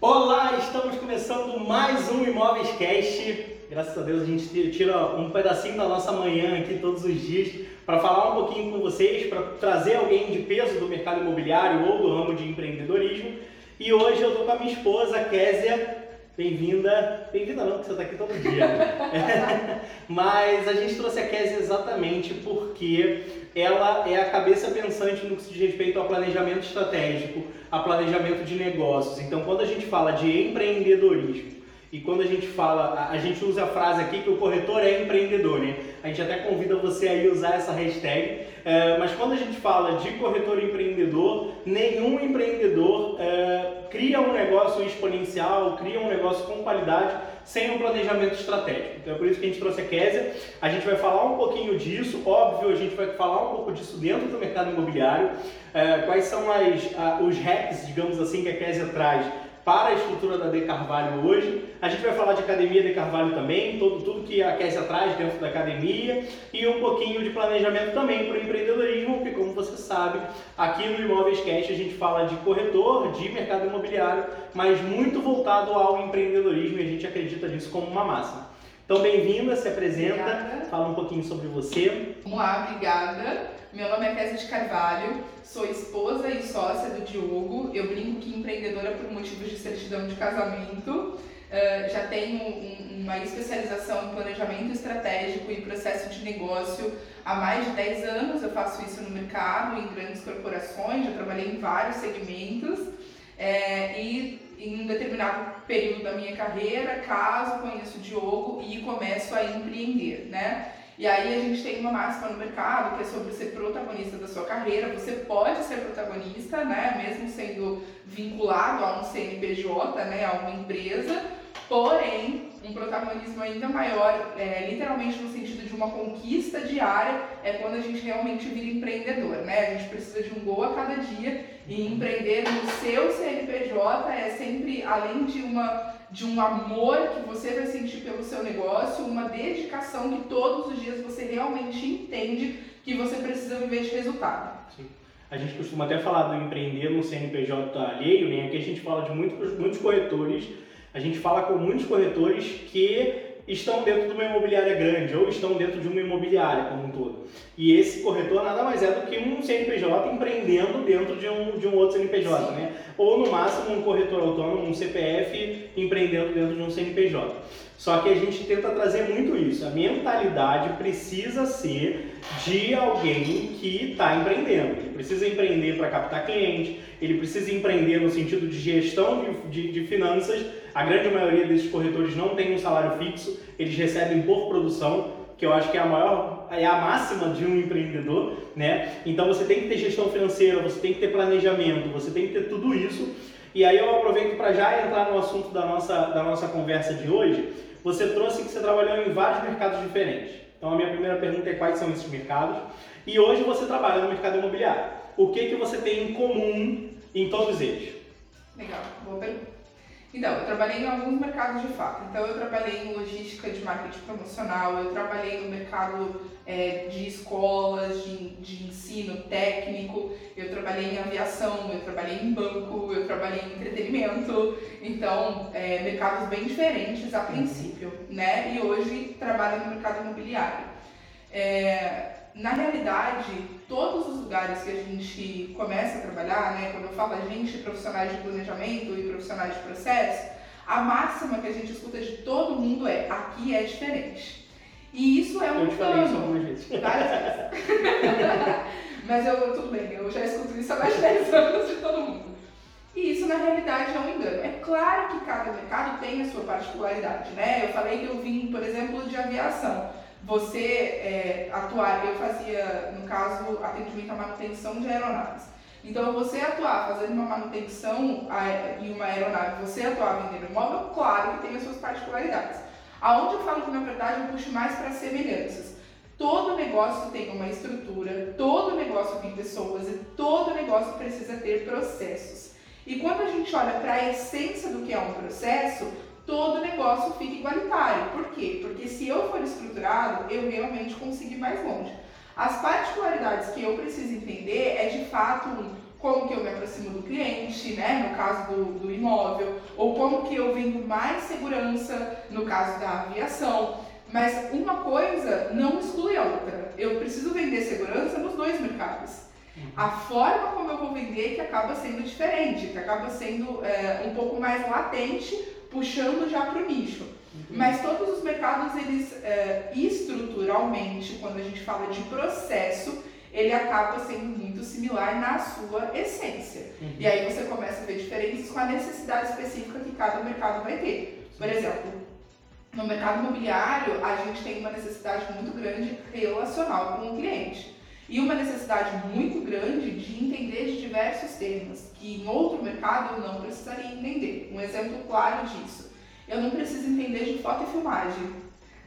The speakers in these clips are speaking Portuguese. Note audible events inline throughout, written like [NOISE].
Olá, estamos começando mais um Imóveis Cast. Graças a Deus a gente tira um pedacinho da nossa manhã aqui todos os dias para falar um pouquinho com vocês, para trazer alguém de peso do mercado imobiliário ou do ramo de empreendedorismo. E hoje eu estou com a minha esposa, Késia. Bem-vinda. Bem-vinda não, porque você está aqui todo dia. [LAUGHS] Mas a gente trouxe a Késia exatamente porque ela é a cabeça pensante no que se diz respeito ao planejamento estratégico, a planejamento de negócios. Então, quando a gente fala de empreendedorismo e quando a gente fala, a gente usa a frase aqui que o corretor é empreendedor, né? A gente até convida você a usar essa hashtag. É, mas quando a gente fala de corretor empreendedor, nenhum empreendedor é, cria um negócio exponencial, cria um negócio com qualidade sem um planejamento estratégico. Então é por isso que a gente trouxe a Késia. A gente vai falar um pouquinho disso, óbvio, a gente vai falar um pouco disso dentro do mercado imobiliário, é, quais são as, a, os hacks, digamos assim, que a Késia traz para a estrutura da De Carvalho hoje. A gente vai falar de academia De Carvalho também, todo, tudo que a Késia traz dentro da academia e um pouquinho de planejamento também para o empreendedorismo, porque como você sabe, aqui no Imóveis Cash a gente fala de corretor, de mercado imobiliário, mas muito voltado ao empreendedorismo e a gente acredita nisso como uma massa. Então, bem-vinda, se apresenta, obrigada. fala um pouquinho sobre você. Vamos lá, obrigada. Meu nome é Kézia de Carvalho, sou esposa e sócia do Diogo. Eu brinco que empreendedora por motivos de certidão de casamento. Uh, já tenho um, uma especialização em planejamento estratégico e processo de negócio há mais de 10 anos. Eu faço isso no mercado, em grandes corporações, já trabalhei em vários segmentos. É, e em um determinado período da minha carreira, caso conheço o Diogo e começo a empreender, né? E aí a gente tem uma máxima no mercado que é sobre ser protagonista da sua carreira. Você pode ser protagonista, né, mesmo sendo vinculado a um CNPJ, né, a uma empresa, porém um protagonismo ainda maior, é, literalmente no sentido de uma conquista diária, é quando a gente realmente vira empreendedor, né? A gente precisa de um gol a cada dia e empreender no seu CNPJ é sempre, além de uma de um amor que você vai sentir pelo seu negócio, uma dedicação que todos os dias você realmente entende que você precisa viver de resultado. Sim. A gente costuma até falar do empreender no CNPJ alheio, né? Aqui a gente fala de muitos, muitos corretores, a gente fala com muitos corretores que estão dentro de uma imobiliária grande ou estão dentro de uma imobiliária como um todo. E esse corretor nada mais é do que um CNPJ empreendendo dentro de um, de um outro CNPJ, né? Ou no máximo um corretor autônomo, um CPF empreendendo dentro de um CNPJ. Só que a gente tenta trazer muito isso. A mentalidade precisa ser de alguém que está empreendendo. Ele precisa empreender para captar cliente, ele precisa empreender no sentido de gestão de, de, de finanças. A grande maioria desses corretores não tem um salário fixo, eles recebem por produção, que eu acho que é a maior, é a máxima de um empreendedor, né? Então você tem que ter gestão financeira, você tem que ter planejamento, você tem que ter tudo isso. E aí eu aproveito para já entrar no assunto da nossa, da nossa conversa de hoje, você trouxe que você trabalhou em vários mercados diferentes. Então a minha primeira pergunta é quais são esses mercados. E hoje você trabalha no mercado imobiliário. O que, que você tem em comum em todos eles? Legal, boa pergunta. Então, eu trabalhei em alguns mercados de fato. Então, eu trabalhei em logística de marketing promocional, eu trabalhei no mercado é, de escolas, de, de ensino técnico, eu trabalhei em aviação, eu trabalhei em banco, eu trabalhei em entretenimento. Então, é, mercados bem diferentes a princípio, né? E hoje trabalho no mercado imobiliário. É, na realidade, todos os lugares que a gente começa a trabalhar, né, quando eu falo a gente, profissionais de planejamento e profissionais de processo, a máxima que a gente escuta de todo mundo é aqui é diferente. E isso é um eu falei isso algumas vezes. Várias vezes. [LAUGHS] Mas eu, tudo bem, eu já escuto isso há mais de 10 anos de todo mundo. E isso na realidade é um engano. É claro que cada mercado tem a sua particularidade, né? Eu falei que eu vim, por exemplo, de aviação você é, atuar, eu fazia, no caso, atendimento à manutenção de aeronaves. Então, você atuar fazendo uma manutenção em uma aeronave, você atuar vendendo imóvel, claro que tem as suas particularidades. Aonde eu falo que, na verdade, eu puxo mais para semelhanças. Todo negócio tem uma estrutura, todo negócio tem pessoas e todo negócio precisa ter processos. E quando a gente olha para a essência do que é um processo, todo negócio fica igualitário. Por quê? Porque se eu for estruturado, eu realmente consigo ir mais longe. As particularidades que eu preciso entender é de fato como que eu me aproximo do cliente, né, no caso do, do imóvel, ou como que eu vendo mais segurança, no caso da aviação. Mas uma coisa não exclui a outra. Eu preciso vender segurança nos dois mercados. A forma como eu vou vender que acaba sendo diferente, que acaba sendo é, um pouco mais latente, puxando já para o nicho. Mas todos os mercados, eles é, estruturalmente, quando a gente fala de processo, ele acaba sendo muito similar na sua essência. Uhum. E aí você começa a ver diferenças com a necessidade específica que cada mercado vai ter. Por exemplo, no mercado imobiliário, a gente tem uma necessidade muito grande relacional com o cliente. E uma necessidade muito grande de entender de diversos temas, que em outro mercado eu não precisaria entender. Um exemplo claro disso. Eu não preciso entender de foto e filmagem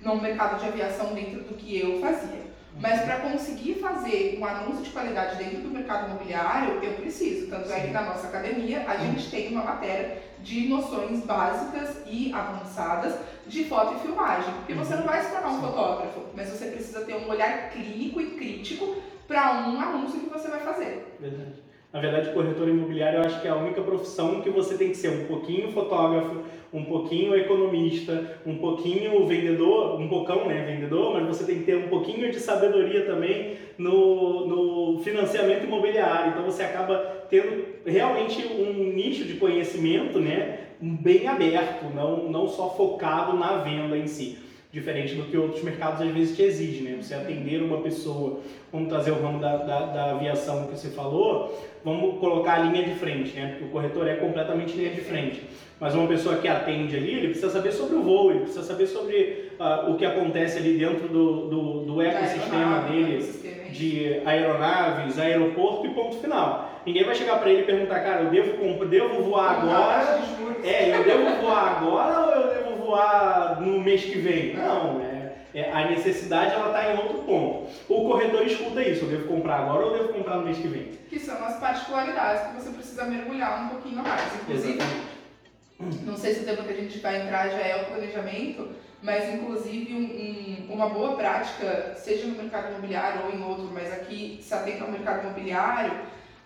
no mercado de aviação dentro do que eu fazia. Mas para conseguir fazer um anúncio de qualidade dentro do mercado imobiliário, eu preciso. Tanto Sim. é que na nossa academia a gente tem uma matéria de noções básicas e avançadas de foto e filmagem. Porque você não vai se tornar um fotógrafo, mas você precisa ter um olhar clínico e crítico para um anúncio que você vai fazer. Verdade. Na verdade, corretor imobiliário eu acho que é a única profissão que você tem que ser um pouquinho fotógrafo, um pouquinho economista, um pouquinho vendedor, um bocão, né, vendedor, mas você tem que ter um pouquinho de sabedoria também no, no financiamento imobiliário. Então você acaba tendo realmente um nicho de conhecimento, né, bem aberto, não, não só focado na venda em si diferente do que outros mercados às vezes te exigem, né? Você atender uma pessoa, vamos trazer o ramo da, da, da, aviação que você falou, vamos colocar a linha de frente, né? Porque o corretor é completamente linha de frente. Mas uma pessoa que atende ali, ele precisa saber sobre o voo, ele precisa saber sobre uh, o que acontece ali dentro do, do, do ecossistema dele, de aeronaves, aeroporto e ponto final. Ninguém vai chegar para ele e perguntar, cara, eu devo, devo voar agora? É, eu devo voar agora ou eu devo no mês que vem? Não, é, é a necessidade ela está em outro ponto. O corretor escuta isso, eu devo comprar agora ou eu devo comprar no mês que vem? Que são as particularidades que você precisa mergulhar um pouquinho mais. Inclusive, Exatamente não sei se o tema que a gente vai entrar já é o planejamento, mas inclusive um, um, uma boa prática, seja no mercado imobiliário ou em outro, mas aqui se atenta ao mercado imobiliário,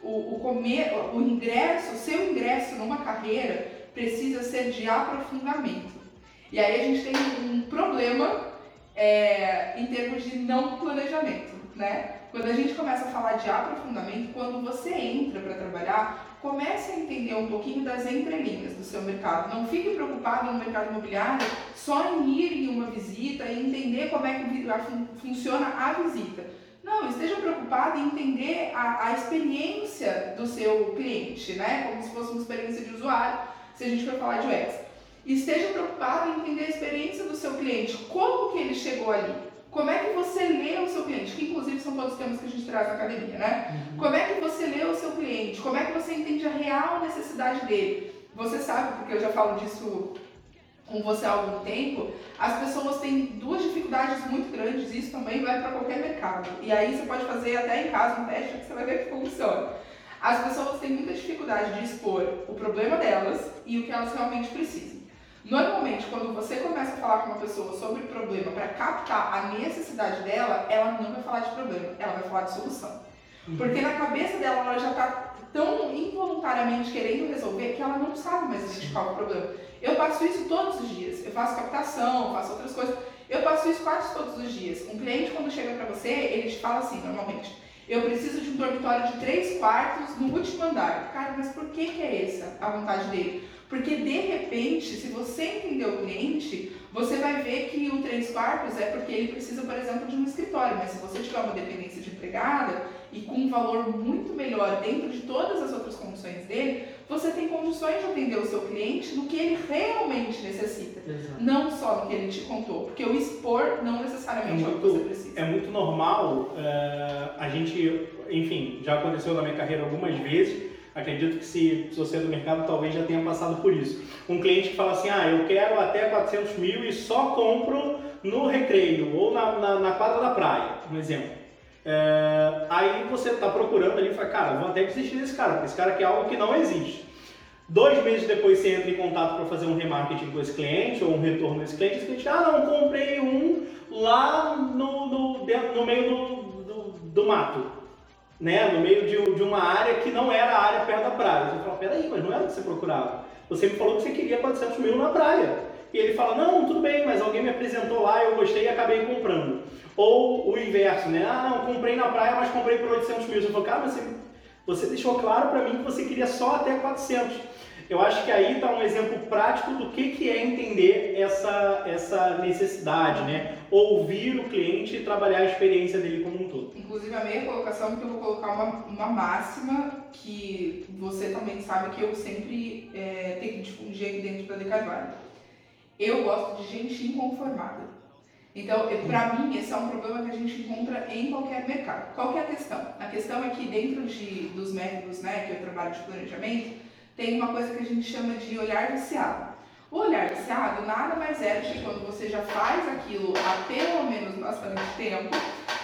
o, o, comer, o ingresso, o seu ingresso numa carreira precisa ser de aprofundamento. E aí a gente tem um problema é, em termos de não planejamento, né? Quando a gente começa a falar de aprofundamento, quando você entra para trabalhar, comece a entender um pouquinho das entrelinhas do seu mercado. Não fique preocupado no mercado imobiliário só em ir em uma visita e entender como é que funciona a visita. Não, esteja preocupado em entender a, a experiência do seu cliente, né? Como se fosse uma experiência de usuário, se a gente for falar de UX. Esteja preocupado em entender a experiência do seu cliente, como que ele chegou ali. Como é que você lê o seu cliente? Que inclusive são todos os temas que a gente traz na academia, né? Uhum. Como é que você lê o seu cliente? Como é que você entende a real necessidade dele? Você sabe, porque eu já falo disso com você há algum tempo, as pessoas têm duas dificuldades muito grandes, isso também vai para qualquer mercado. E aí você pode fazer até em casa um teste que você vai ver que funciona. As pessoas têm muita dificuldade de expor o problema delas e o que elas realmente precisam. Normalmente, quando você começa a falar com uma pessoa sobre o problema para captar a necessidade dela, ela não vai falar de problema, ela vai falar de solução. Uhum. Porque na cabeça dela ela já está tão involuntariamente querendo resolver que ela não sabe mais identificar o problema. Eu faço isso todos os dias. Eu faço captação, faço outras coisas. Eu faço isso quase todos os dias. Um cliente, quando chega para você, ele te fala assim, normalmente. Eu preciso de um dormitório de três quartos no último andar. Cara, mas por que, que é essa a vontade dele? Porque de repente, se você entender o cliente, você vai ver que o três quartos é porque ele precisa, por exemplo, de um escritório. Mas se você tiver uma dependência de empregada e com um valor muito melhor dentro de todas as outras condições dele, você tem condições de atender o seu cliente no que ele realmente necessita. Exato. Não só no que ele te contou. Porque o expor não necessariamente é, muito, é o que você precisa. É muito normal uh, a gente, enfim, já aconteceu na minha carreira algumas vezes Acredito que se, se você é do mercado talvez já tenha passado por isso. Um cliente que fala assim, ah, eu quero até 400 mil e só compro no recreio ou na, na, na quadra da praia, um exemplo. É, aí você está procurando ali e fala, cara, vou até desistir desse cara, porque esse cara quer algo que não existe. Dois meses depois você entra em contato para fazer um remarketing com esse cliente ou um retorno desse cliente, esse cliente, ah não, comprei um lá no, no, dentro, no meio do, do, do mato. né, no meio de, de uma área que não era a área perto da praia. Você fala, peraí, mas não era o que você procurava. Você me falou que você queria 400 mil na praia. E ele fala, não, tudo bem, mas alguém me apresentou lá, eu gostei e acabei comprando. Ou o inverso, né? Ah, não, comprei na praia, mas comprei por 800 mil. Você falou, cara, você, você deixou claro para mim que você queria só até 400. Eu acho que aí está um exemplo prático do que, que é entender essa, essa necessidade, né? Ouvir o cliente e trabalhar a experiência dele como um todo. Inclusive a minha colocação, que eu vou colocar uma, uma máxima que você também sabe que eu sempre é, tenho que difundir aqui dentro da De Carvalho. Eu gosto de gente inconformada. Então, para mim, esse é um problema que a gente encontra em qualquer mercado. Qual é a questão? A questão é que dentro de, dos métodos né, que eu trabalho de planejamento, tem uma coisa que a gente chama de olhar viciado. O olhar viciado nada mais é do que quando você já faz aquilo há pelo menos bastante tempo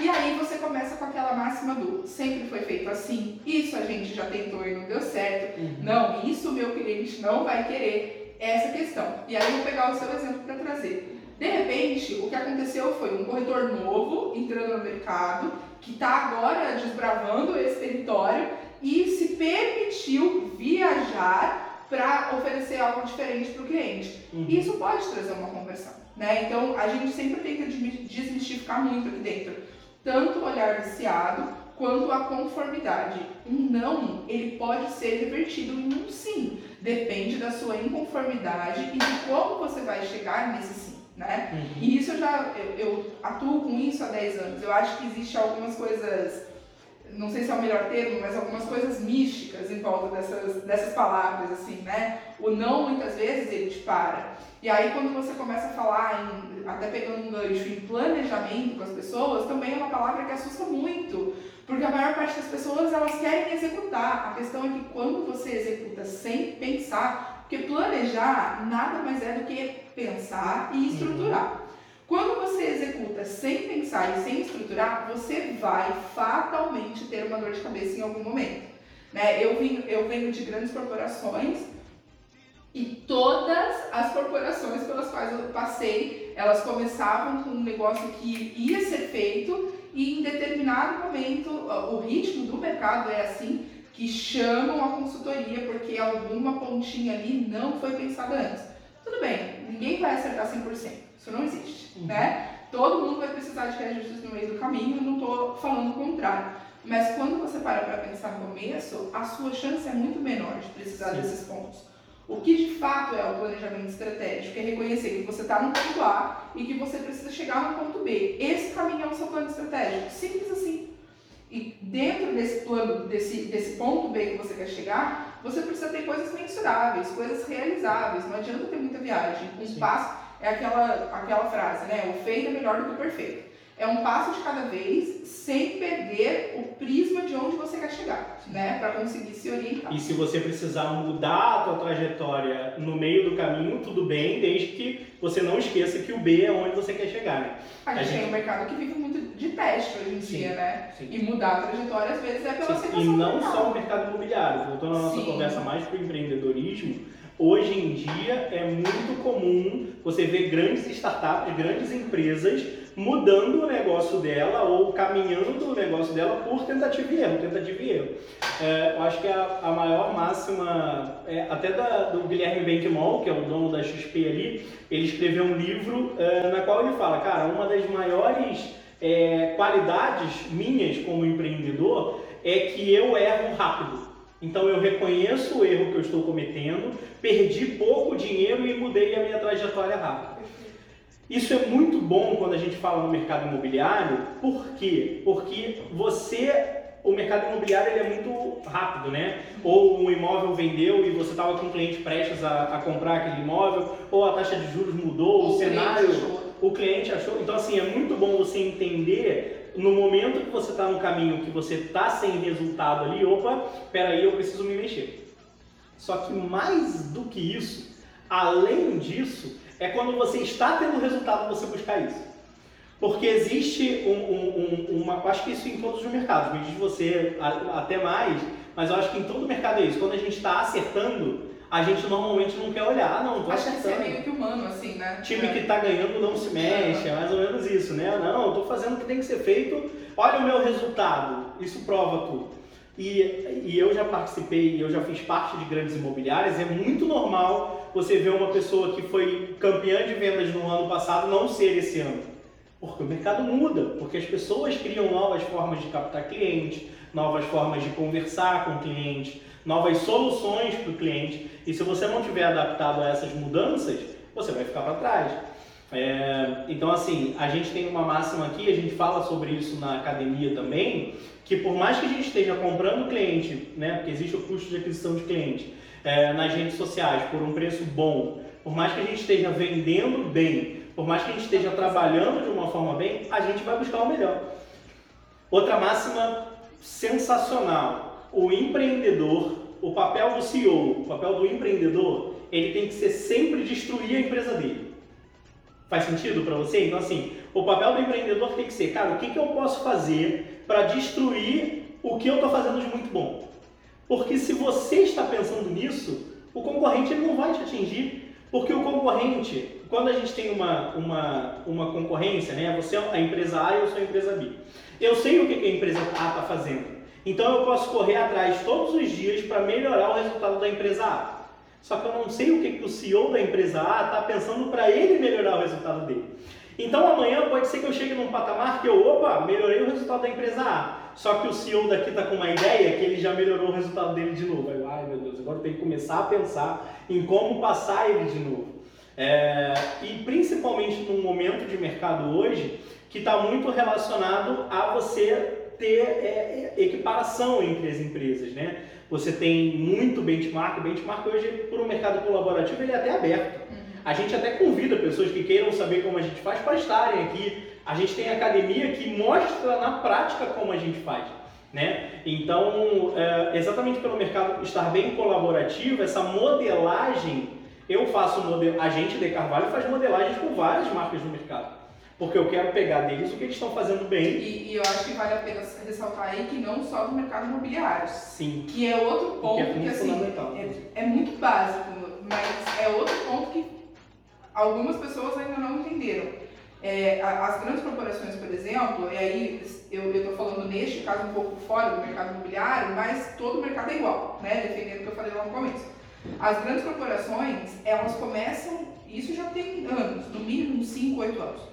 e aí você começa com aquela máxima do sempre foi feito assim, isso a gente já tentou e não deu certo, uhum. não, isso o meu cliente não vai querer, essa questão. E aí eu vou pegar o seu exemplo para trazer. De repente, o que aconteceu foi um corretor novo entrando no mercado, que está agora desbravando esse território e se permitiu viajar para oferecer algo diferente para o cliente. Uhum. Isso pode trazer uma conversão. Né? Então, a gente sempre tem que desmistificar muito aqui dentro. Tanto o olhar viciado, quanto a conformidade. Um não, ele pode ser revertido em um sim. Depende da sua inconformidade e de como você vai chegar nesse sim. Né? Uhum. E isso eu já eu, eu, atuo com isso há 10 anos. Eu acho que existe algumas coisas não sei se é o melhor termo, mas algumas coisas místicas em volta dessas, dessas palavras, assim, né? O não, muitas vezes, ele te para. E aí, quando você começa a falar, em, até pegando um gancho, em planejamento com as pessoas, também é uma palavra que assusta muito. Porque a maior parte das pessoas, elas querem executar. A questão é que quando você executa sem pensar, porque planejar nada mais é do que pensar e estruturar. Uhum. Quando você executa sem pensar e sem estruturar, você vai fatalmente ter uma dor de cabeça em algum momento. Né? Eu, vim, eu venho de grandes corporações e todas as corporações pelas quais eu passei, elas começavam com um negócio que ia ser feito e em determinado momento o ritmo do mercado é assim que chamam a consultoria porque alguma pontinha ali não foi pensada antes. Tudo bem, ninguém vai acertar 100%. Isso não existe, uhum. né? Todo mundo vai precisar de reajustes no meio do caminho, não estou falando o contrário. Mas quando você para para pensar no começo, a sua chance é muito menor de precisar Sim. desses pontos. O que de fato é o planejamento estratégico? É reconhecer que você está no ponto A e que você precisa chegar no ponto B. Esse caminho é o seu plano estratégico. Simples assim. E dentro desse plano, desse, desse ponto B que você quer chegar, você precisa ter coisas mensuráveis, coisas realizáveis. Não adianta ter muita viagem. Um Sim. passo é aquela, aquela frase, né? O feito é melhor do que o perfeito. É um passo de cada vez, sem perder o prisma de onde você quer chegar, né? Para conseguir se orientar. E se você precisar mudar a tua trajetória no meio do caminho, tudo bem, desde que você não esqueça que o B é onde você quer chegar, né? A gente, a gente... tem um mercado que vive muito de teste hoje em sim, dia, né? Sim. E mudar a trajetória às vezes é pela sim. E não só o mercado imobiliário, voltando à nossa conversa mais para o empreendedorismo, Hoje em dia é muito comum você ver grandes startups, grandes empresas mudando o negócio dela ou caminhando o negócio dela por tentativa e erro, tentativa e erro. É, eu acho que a, a maior máxima, é, até da, do Guilherme Benckmol, que é o dono da XP ali, ele escreveu um livro é, na qual ele fala, cara, uma das maiores é, qualidades minhas como empreendedor é que eu erro rápido. Então eu reconheço o erro que eu estou cometendo, perdi pouco dinheiro e mudei a minha trajetória rápida. Isso é muito bom quando a gente fala no mercado imobiliário, por quê? Porque você o mercado imobiliário ele é muito rápido, né? Ou um imóvel vendeu e você estava com um cliente prestes a, a, comprar aquele imóvel, ou a taxa de juros mudou, o, o cenário, o cliente achou. Então, assim, é muito bom você entender no momento que você está no caminho, que você está sem resultado ali, opa, peraí, eu preciso me mexer. Só que mais do que isso, além disso, é quando você está tendo resultado você buscar isso. Porque existe um, um, um, uma. Acho que isso em todos os mercados, me diz você até mais, mas eu acho que em todo mercado é isso. Quando a gente está acertando, a gente normalmente não quer olhar, não, tô Acho que é acertando. meio que humano, assim, né? Time É. que tá ganhando não se mexe, é mais ou menos isso, né? Não, eu tô fazendo o que tem que ser feito, olha o meu resultado, isso prova tudo. E, e eu já participei, eu já fiz parte de grandes imobiliárias, é muito normal você ver uma pessoa que foi campeã de vendas no ano passado não ser esse ano. Porque o mercado muda, porque as pessoas criam novas formas de captar cliente, novas formas de conversar com o cliente, novas soluções para o cliente. E se você não tiver adaptado a essas mudanças, você vai ficar para trás. É, então, assim, a gente tem uma máxima aqui, a gente fala sobre isso na academia também, que por mais que a gente esteja comprando cliente, né, porque existe o custo de aquisição de cliente, é, nas redes sociais por um preço bom, por mais que a gente esteja vendendo bem, por mais que a gente esteja trabalhando de uma forma bem, a gente vai buscar o melhor. Outra máxima sensacional: o empreendedor, o papel do CEO, o papel do empreendedor, ele tem que ser sempre destruir a empresa dele. Faz sentido para você? Então, assim, o papel do empreendedor tem que ser, cara, o que, que eu posso fazer para destruir o que eu estou fazendo de muito bom? Porque se você está pensando nisso, o concorrente ele não vai te atingir. Porque o concorrente, quando a gente tem uma, uma, uma concorrência, né? Você é a empresa A e eu sou a empresa B. Eu sei o que que a empresa A está fazendo. Então eu posso correr atrás todos os dias para melhorar o resultado da empresa A. Só que eu não sei o que, que o CEO da empresa A está pensando para ele melhorar o resultado dele. Então amanhã pode ser que eu chegue num patamar que eu, opa, melhorei o resultado da empresa A. Só que o CEO daqui está com uma ideia que ele já melhorou o resultado dele de novo. Eu, ai meu Deus, agora eu tenho que começar a pensar em como passar ele de novo. É, e principalmente num momento de mercado hoje que está muito relacionado a você ter é, equiparação entre as empresas, né? Você tem muito benchmark, o benchmark hoje, por um mercado colaborativo, ele é até aberto. A gente até convida pessoas que queiram saber como a gente faz para estarem aqui. A gente tem academia que mostra na prática como a gente faz. Né? Então, é, exatamente pelo mercado estar bem colaborativo, essa modelagem, eu faço model, a gente de Carvalho faz modelagens com várias marcas no mercado. Porque eu quero pegar deles o que eles estão fazendo bem. E, e eu acho que vale a pena ressaltar aí que não só do mercado imobiliário, Sim. que é outro ponto Que é que, assim, é, é muito básico, mas é outro ponto que algumas pessoas ainda não entenderam. É, as grandes corporações, por exemplo, e aí eu estou falando neste caso um pouco fora do mercado imobiliário, mas todo o mercado é igual, né? Defendendo o que eu falei lá no começo. As grandes corporações, elas começam, isso já tem anos, no mínimo uns 5, 8 anos,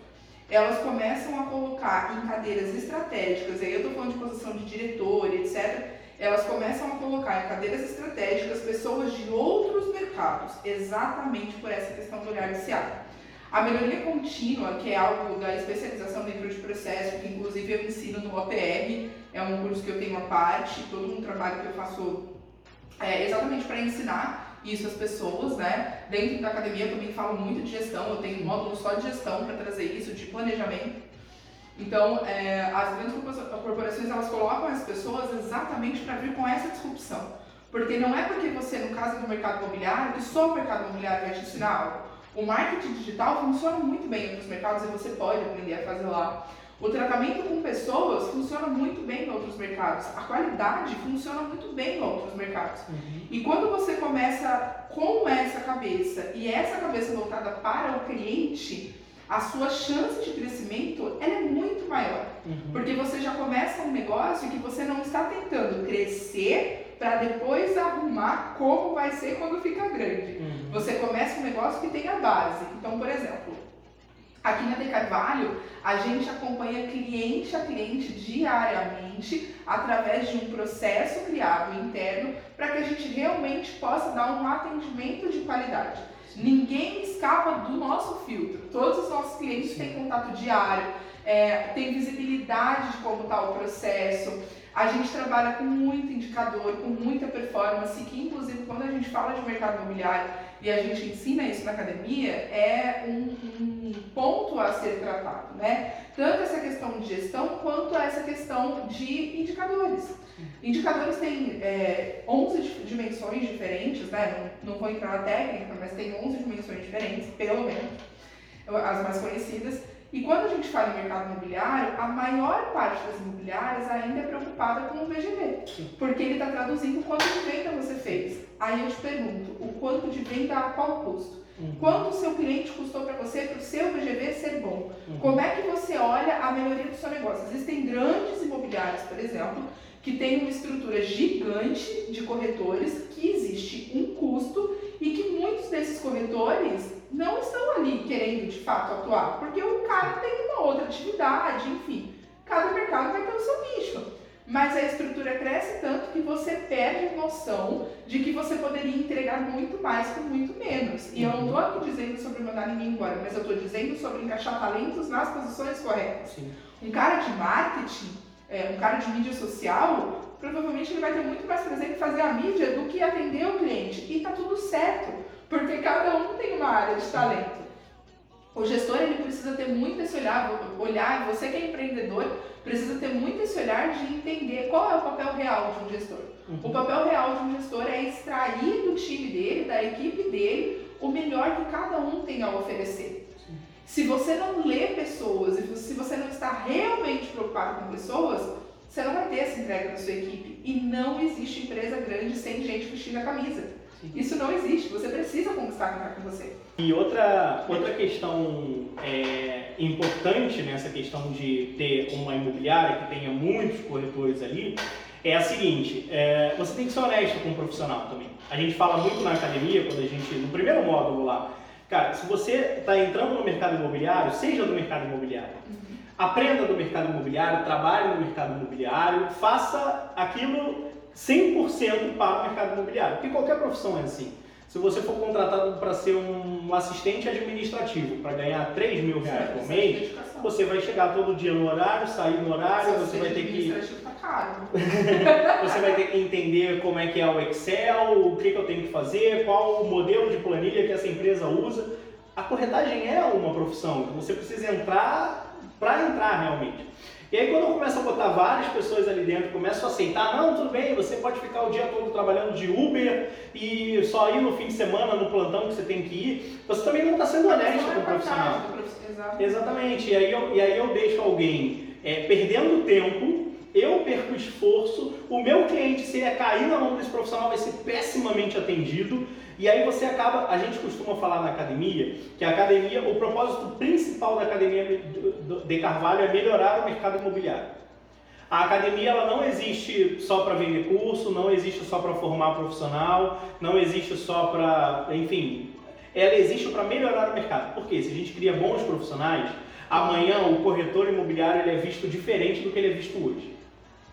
elas começam a colocar em cadeiras estratégicas, aí eu estou falando de posição de diretor, etc., elas começam a colocar em cadeiras estratégicas pessoas de outros mercados, exatamente por essa questão do olhar viciado. A melhoria contínua, que é algo da especialização dentro de processo, que inclusive eu ensino no OPR, é um curso que eu tenho à parte, todo um trabalho que eu faço é, exatamente para ensinar isso às pessoas, né? Dentro da academia eu também falo muito de gestão, eu tenho um módulo só de gestão para trazer isso, de planejamento. Então, é, as grandes corpora- corporações elas colocam as pessoas exatamente para vir com essa disrupção. Porque não é porque você, no caso do mercado imobiliário, que só o mercado imobiliário vai te ensinar algo. O marketing digital funciona muito bem em outros mercados e você pode aprender a fazer lá. O tratamento com pessoas funciona muito bem em outros mercados. A qualidade funciona muito bem em outros mercados. E quando você começa com essa cabeça e essa cabeça voltada para o cliente, a sua chance de crescimento é muito maior. Uhum. Porque você já começa um negócio que você não está tentando crescer para depois arrumar como vai ser quando fica grande. Uhum. Você começa um negócio que tem a base. Então, por exemplo, aqui na De Carvalho, a gente acompanha cliente a cliente diariamente através de um processo criado interno para que a gente realmente possa dar um atendimento de qualidade. Ninguém escapa do nosso filtro. Todos os nossos clientes têm contato diário, é, têm visibilidade de como está o processo. A gente trabalha com muito indicador, com muita performance, que inclusive quando a gente fala de mercado imobiliário e a gente ensina isso na academia, é um, um ponto a ser tratado, né? Tanto essa questão de gestão quanto essa questão de indicadores. Indicadores têm é, 11 di- dimensões diferentes, né? Não, não vou entrar na técnica, mas tem 11 dimensões diferentes, pelo menos, as mais conhecidas. E quando a gente fala em mercado imobiliário, a maior parte das imobiliárias ainda é preocupada com o VGV, porque ele está traduzindo quanto de venda você fez. Aí eu te pergunto, o quanto de venda a qual custo? Uhum. Quanto o seu cliente custou para você para o seu VGV ser bom? Uhum. Como é que você olha a melhoria do seu negócio? Existem grandes imobiliários, por exemplo, que têm uma estrutura gigante de corretores, que existe um custo e que muitos desses corretores não estão ali querendo de fato atuar, porque o cara tem uma outra atividade, enfim. Cada mercado vai ter o seu nicho. Mas a estrutura cresce tanto que você perde noção de que você poderia entregar muito mais com muito menos. E eu não estou aqui dizendo sobre mandar ninguém embora, mas eu estou dizendo sobre encaixar talentos nas posições corretas. Sim. Um cara de marketing, é, um cara de mídia social, provavelmente ele vai ter muito mais prazer em fazer a mídia do que atender o cliente. E está tudo certo, porque cada um tem uma área de talento. O gestor ele precisa ter muito esse olhar, olhar, você que é empreendedor, precisa ter muito esse olhar de entender qual é o papel real de um gestor. Uhum. O papel real de um gestor é extrair do time dele, da equipe dele, o melhor que cada um tem a oferecer. Sim. Se você não lê pessoas e se você não está realmente preocupado com pessoas, você não vai ter essa entrega na sua equipe. E não existe empresa grande sem gente vestindo a camisa. Isso não existe. Você precisa conquistar quem está com você. E outra, outra questão é, importante nessa questão de ter uma imobiliária que tenha muitos corretores ali é a seguinte: é, você tem que ser honesto com o profissional também. A gente fala muito na academia, quando a gente, no primeiro módulo lá, cara, se você está entrando no mercado imobiliário, seja do mercado imobiliário. Uhum. Aprenda do mercado imobiliário, trabalhe no mercado imobiliário, faça aquilo 100% para o mercado imobiliário, porque qualquer profissão é assim. Se você for contratado para ser um assistente administrativo, para ganhar 3 mil reais por mês, você vai chegar todo dia no horário, sair no horário, você vai ter que. Tá [LAUGHS] você vai ter que entender como é que é o Excel, o que, que eu tenho que fazer, qual o modelo de planilha que essa empresa usa. A corretagem é uma profissão, você precisa entrar para entrar realmente. E aí quando eu começo a botar várias pessoas ali dentro, começo a aceitar, não, tudo bem, você pode ficar o dia todo trabalhando de Uber e só ir no fim de semana no plantão que você tem que ir, você também não está sendo honesto com o profissional. Exatamente. E aí eu, e aí eu deixo alguém é, perdendo tempo, eu perco esforço, o meu cliente, se ele é cair na mão desse profissional, vai ser pessimamente atendido e aí você acaba, a gente costuma falar na academia, que a academia, o propósito principal da academia de Carvalho é melhorar o mercado imobiliário. A academia ela não existe só para vender curso, não existe só para formar profissional, não existe só para, enfim, ela existe para melhorar o mercado. Porque se a gente cria bons profissionais, amanhã o corretor imobiliário ele é visto diferente do que ele é visto hoje.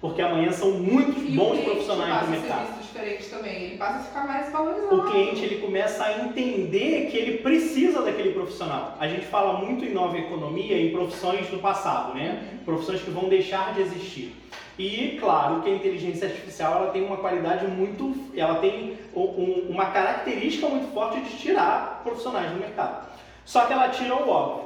Porque amanhã são muitos e bons profissionais do mercado. A diferente também. Ele passa a ficar mais valorizado. O cliente ele começa a entender que ele precisa daquele profissional. A gente fala muito em nova economia em profissões do passado, né? Uhum. Profissões que vão deixar de existir. E claro que a inteligência artificial ela tem uma qualidade muito, ela tem um, uma característica muito forte de tirar profissionais do mercado. Só que ela tira o óbvio.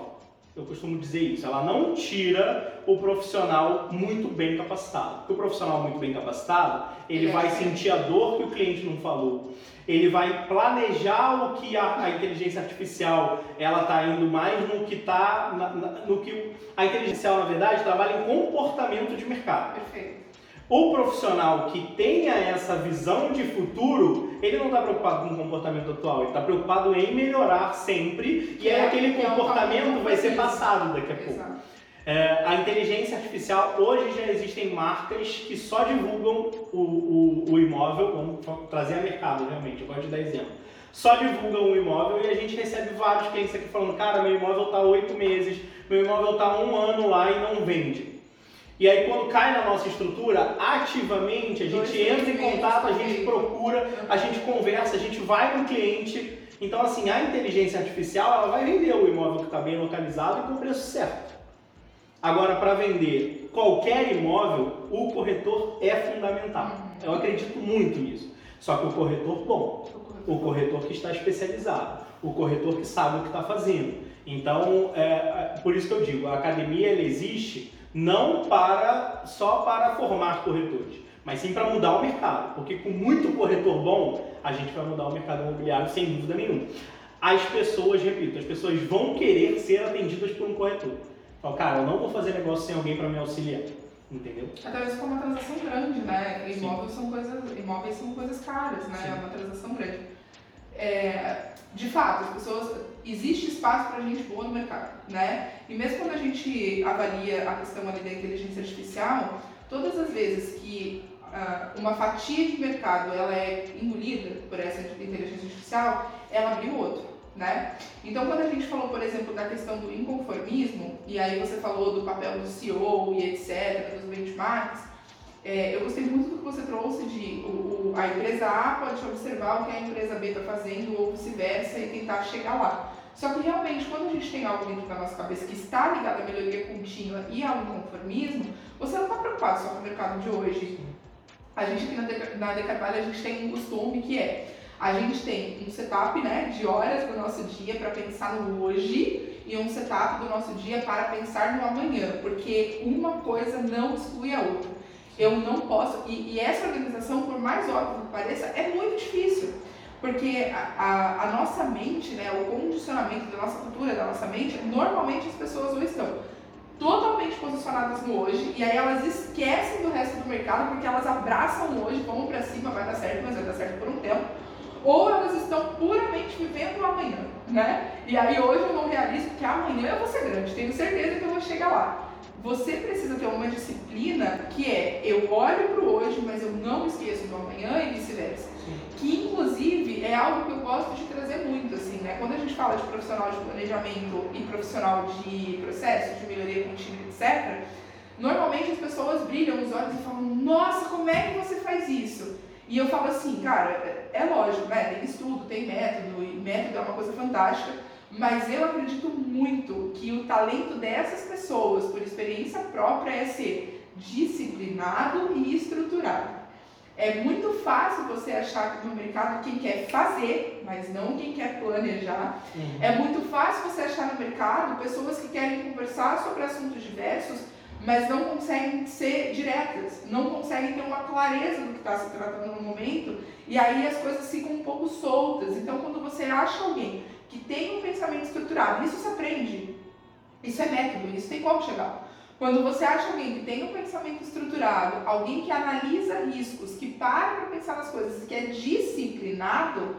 Eu costumo dizer isso. Ela não tira o profissional muito bem capacitado. Porque o profissional muito bem capacitado, ele é. vai sentir a dor que o cliente não falou. Ele vai planejar o que a, a inteligência artificial ela está indo mais no que está no que a inteligência artificial na verdade trabalha em comportamento de mercado. Perfeito. O profissional que tenha essa visão de futuro, ele não está preocupado com o comportamento atual, ele está preocupado em melhorar sempre e é, aquele é comportamento vai ser passado daqui a pouco. É, a inteligência artificial, hoje já existem marcas que só divulgam o, o, o imóvel, vamos trazer a mercado realmente, eu gosto de dar exemplo. Só divulgam o imóvel e a gente recebe vários clientes aqui falando, cara, meu imóvel está oito meses, meu imóvel está um ano lá e não vende. E aí quando cai na nossa estrutura, ativamente a gente entra em contato, a gente procura, a gente conversa, a gente vai no cliente. Então assim, a inteligência artificial ela vai vender o imóvel que está bem localizado e com o preço certo. Agora, para vender qualquer imóvel, o corretor é fundamental. Eu acredito muito nisso. Só que o corretor bom, o corretor que está especializado, o corretor que sabe o que está fazendo. Então, é, é, por isso que eu digo, a academia ela existe não para só para formar corretores, mas sim para mudar o mercado, porque com muito corretor bom, a gente vai mudar o mercado imobiliário sem dúvida nenhuma. As pessoas, repito, as pessoas vão querer ser atendidas por um corretor. Fala, cara, eu não vou fazer negócio sem alguém para me auxiliar. Entendeu? Até mesmo com uma transação grande, né? Imóveis são coisas, imóveis são coisas caras, né? Sim. É uma transação grande. De fato, as pessoas existe espaço para gente boa no mercado, né? E mesmo quando a gente avalia a questão ali da inteligência artificial, todas as vezes que uh, uma fatia de mercado ela é engolida por essa inteligência artificial, ela abre outro, né? Então, quando a gente falou, por exemplo, da questão do inconformismo, e aí você falou do papel do CEO e etc, dos benchmarks, é, eu gostei muito do que você trouxe de o, o, a empresa A pode observar o que a empresa B está fazendo ou vice-versa e tentar chegar lá. Só que realmente, quando a gente tem algo dentro da nossa cabeça que está ligado à melhoria contínua e ao inconformismo, você não está preocupado só com o mercado de hoje. A gente aqui na, Deca, na Decarvalho, a gente tem um costume que é, a gente tem um setup né, de horas do nosso dia para pensar no hoje e um setup do nosso dia para pensar no amanhã, porque uma coisa não exclui a outra. Eu não posso, e, e essa organização, por mais óbvio que pareça, é muito difícil. Porque a, a, a, nossa mente, né, o condicionamento da nossa cultura, da nossa mente, normalmente as pessoas ou estão totalmente posicionadas no hoje e aí elas esquecem do resto do mercado porque elas abraçam o hoje, vão para cima, vai dar certo, mas vai dar certo por um tempo. Ou elas estão puramente vivendo o amanhã, né? E aí hoje eu não realizo porque amanhã eu vou ser grande, tenho certeza que eu vou chegar lá. Você precisa ter uma disciplina que é eu olho para o hoje, mas eu não esqueço do amanhã e vice-versa que inclusive é algo que eu gosto de trazer muito, assim, né? Quando a gente fala de profissional de planejamento e profissional de processo, de melhoria contínua, etc., normalmente as pessoas brilham os olhos e falam, nossa, como é que você faz isso? E eu falo assim, cara, é lógico, né? Tem estudo, tem método, e método é uma coisa fantástica, mas eu acredito muito que o talento dessas pessoas, por experiência própria, é ser disciplinado e estruturado. É muito fácil você achar no mercado quem quer fazer, mas não quem quer planejar. Uhum. É muito fácil você achar no mercado pessoas que querem conversar sobre assuntos diversos, mas não conseguem ser diretas, não conseguem ter uma clareza do que está se tratando no momento, e aí as coisas ficam um pouco soltas. Então, quando você acha alguém que tem um pensamento estruturado, isso se aprende, isso é método, isso tem como chegar. Quando você acha alguém que tem um pensamento estruturado, alguém que analisa riscos, que para para pensar nas coisas, que é disciplinado,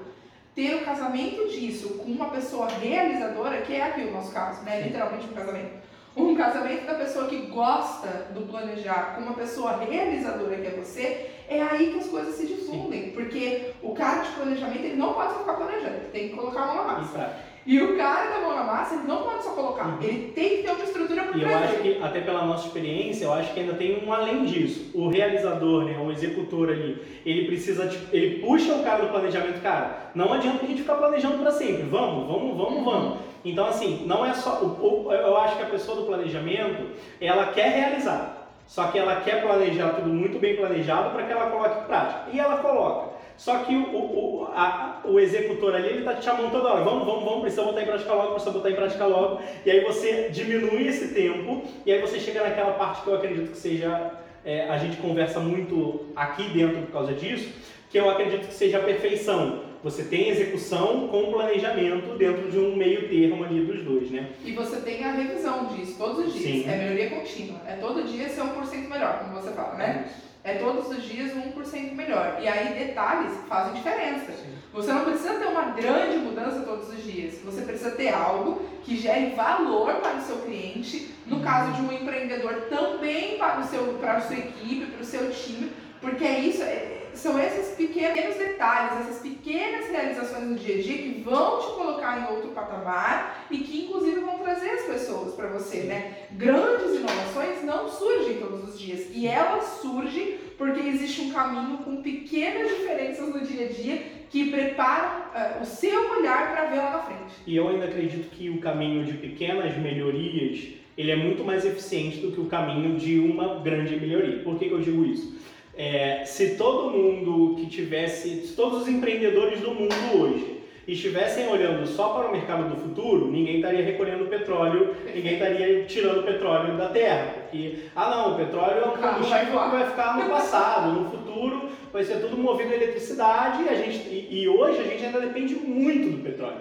ter o casamento disso com uma pessoa realizadora, que é aqui o nosso caso, né? Literalmente um casamento. Um casamento da pessoa que gosta do planejar com uma pessoa realizadora que é você, é aí que as coisas se difundem. Sim. Porque o cara de planejamento, ele não pode só ficar planejando, ele tem que colocar a mão na massa. E o cara da mão na massa, ele não pode só colocar, uhum. ele tem que ter uma estrutura por E eu acho que, até pela nossa experiência, eu acho que ainda tem um além disso. O realizador, né, o executor ali, ele precisa, ele puxa o cara do planejamento, cara, não adianta a gente ficar planejando para sempre, vamos, vamos, vamos, uhum. vamos. Então, assim, não é só, eu acho que a pessoa do planejamento, ela quer realizar, só que ela quer planejar tudo muito bem planejado para que ela coloque em prática. E ela coloca. Só que o, o, a, o executor ali, ele está te chamando toda hora, vamos, vamos, vamos, precisa botar em prática logo, precisa botar em prática logo. E aí você diminui esse tempo, e aí você chega naquela parte que eu acredito que seja, é, a gente conversa muito aqui dentro por causa disso, que eu acredito que seja a perfeição. Você tem execução com planejamento dentro de um meio termo ali dos dois, né? E você tem a revisão disso todos os dias. Sim. É melhoria contínua. É todo dia ser 1% melhor, como você fala, né? É todos os dias 1% melhor. E aí detalhes fazem diferença. Sim. Você não precisa ter uma grande mudança todos os dias. Você precisa ter algo que gere valor para o seu cliente. No uhum. caso de um empreendedor, também para, o seu, para a sua equipe, para o seu time. Porque é isso, é, são esses pequenos detalhes, essas pequenas realizações no dia a dia que vão te colocar em outro patamar e que inclusive trazer as pessoas para você, né? Grandes inovações não surgem todos os dias e elas surgem porque existe um caminho com pequenas diferenças no dia a dia que preparam uh, o seu olhar para ver lá na frente. E eu ainda acredito que o caminho de pequenas melhorias ele é muito mais eficiente do que o caminho de uma grande melhoria. Por que, que eu digo isso? É, se todo mundo que tivesse, se todos os empreendedores do mundo hoje estivessem olhando só para o mercado do futuro, ninguém estaria recolhendo petróleo, ninguém estaria tirando petróleo da terra. Porque, ah não, o petróleo é um combustível que vai ficar no passado, no futuro vai ser tudo movido a eletricidade e, a gente, e, e hoje a gente ainda depende muito do petróleo.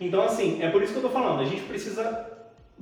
Então, assim, é por isso que eu estou falando, a gente precisa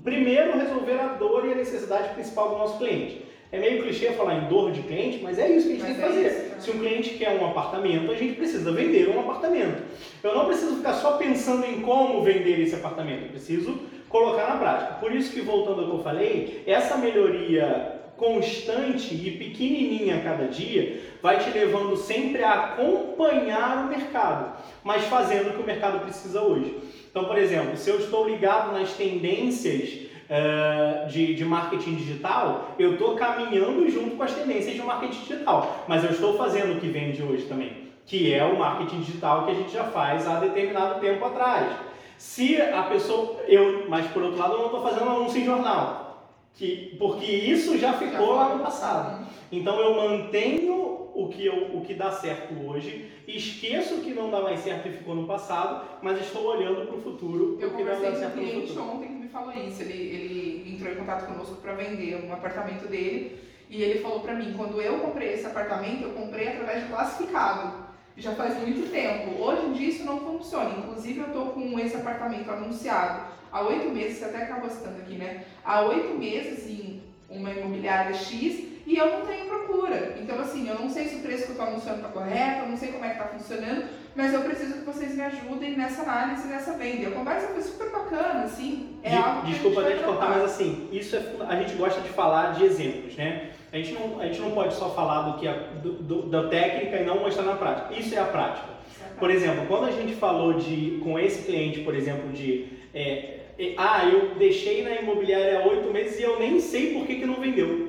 primeiro resolver a dor e a necessidade principal do nosso cliente. É meio clichê falar em dor de cliente, mas é isso que a gente mas tem que é fazer. Isso, né? Se um cliente quer um apartamento, a gente precisa vender um apartamento. Eu não preciso ficar só pensando em como vender esse apartamento, eu preciso colocar na prática. Por isso que, voltando ao que eu falei, essa melhoria constante e pequenininha a cada dia vai te levando sempre a acompanhar o mercado, mas fazendo o que o mercado precisa hoje. Então, por exemplo, se eu estou ligado nas tendências uh, de, de marketing digital, eu estou caminhando junto com as tendências de marketing digital, mas eu estou fazendo o que vende hoje também, que é o marketing digital que a gente já faz há determinado tempo atrás. Se a pessoa, eu, mas por outro lado, eu não estou fazendo anúncio em jornal, que, porque isso já ficou lá no passado. Então eu mantenho o que, eu, o que dá certo hoje, esqueço o que não dá mais certo e ficou no passado, mas estou olhando para o futuro. Eu conversei com um cliente ontem que me falou isso. Ele, ele entrou em contato conosco para vender um apartamento dele e ele falou para mim: quando eu comprei esse apartamento, eu comprei através de classificado. Já faz muito tempo. Hoje em dia isso não funciona. Inclusive eu estou com esse apartamento anunciado há oito meses, você até acabou citando aqui, né? Há oito meses em uma imobiliária X e eu não tenho procura. Então, assim, eu não sei se o preço que eu estou anunciando está correto, eu não sei como é que está funcionando, mas eu preciso que vocês me ajudem nessa análise nessa venda. E a conversa foi super bacana, assim. É de, algo desculpa até te cortar, mas assim, isso é, a gente gosta de falar de exemplos, né? A gente não, a gente não pode só falar do que é, do, do, da técnica e não mostrar na prática. Isso é a prática. É por exemplo, quando a gente falou de com esse cliente, por exemplo, de é, ah, eu deixei na imobiliária há oito meses e eu nem sei por que, que não vendeu.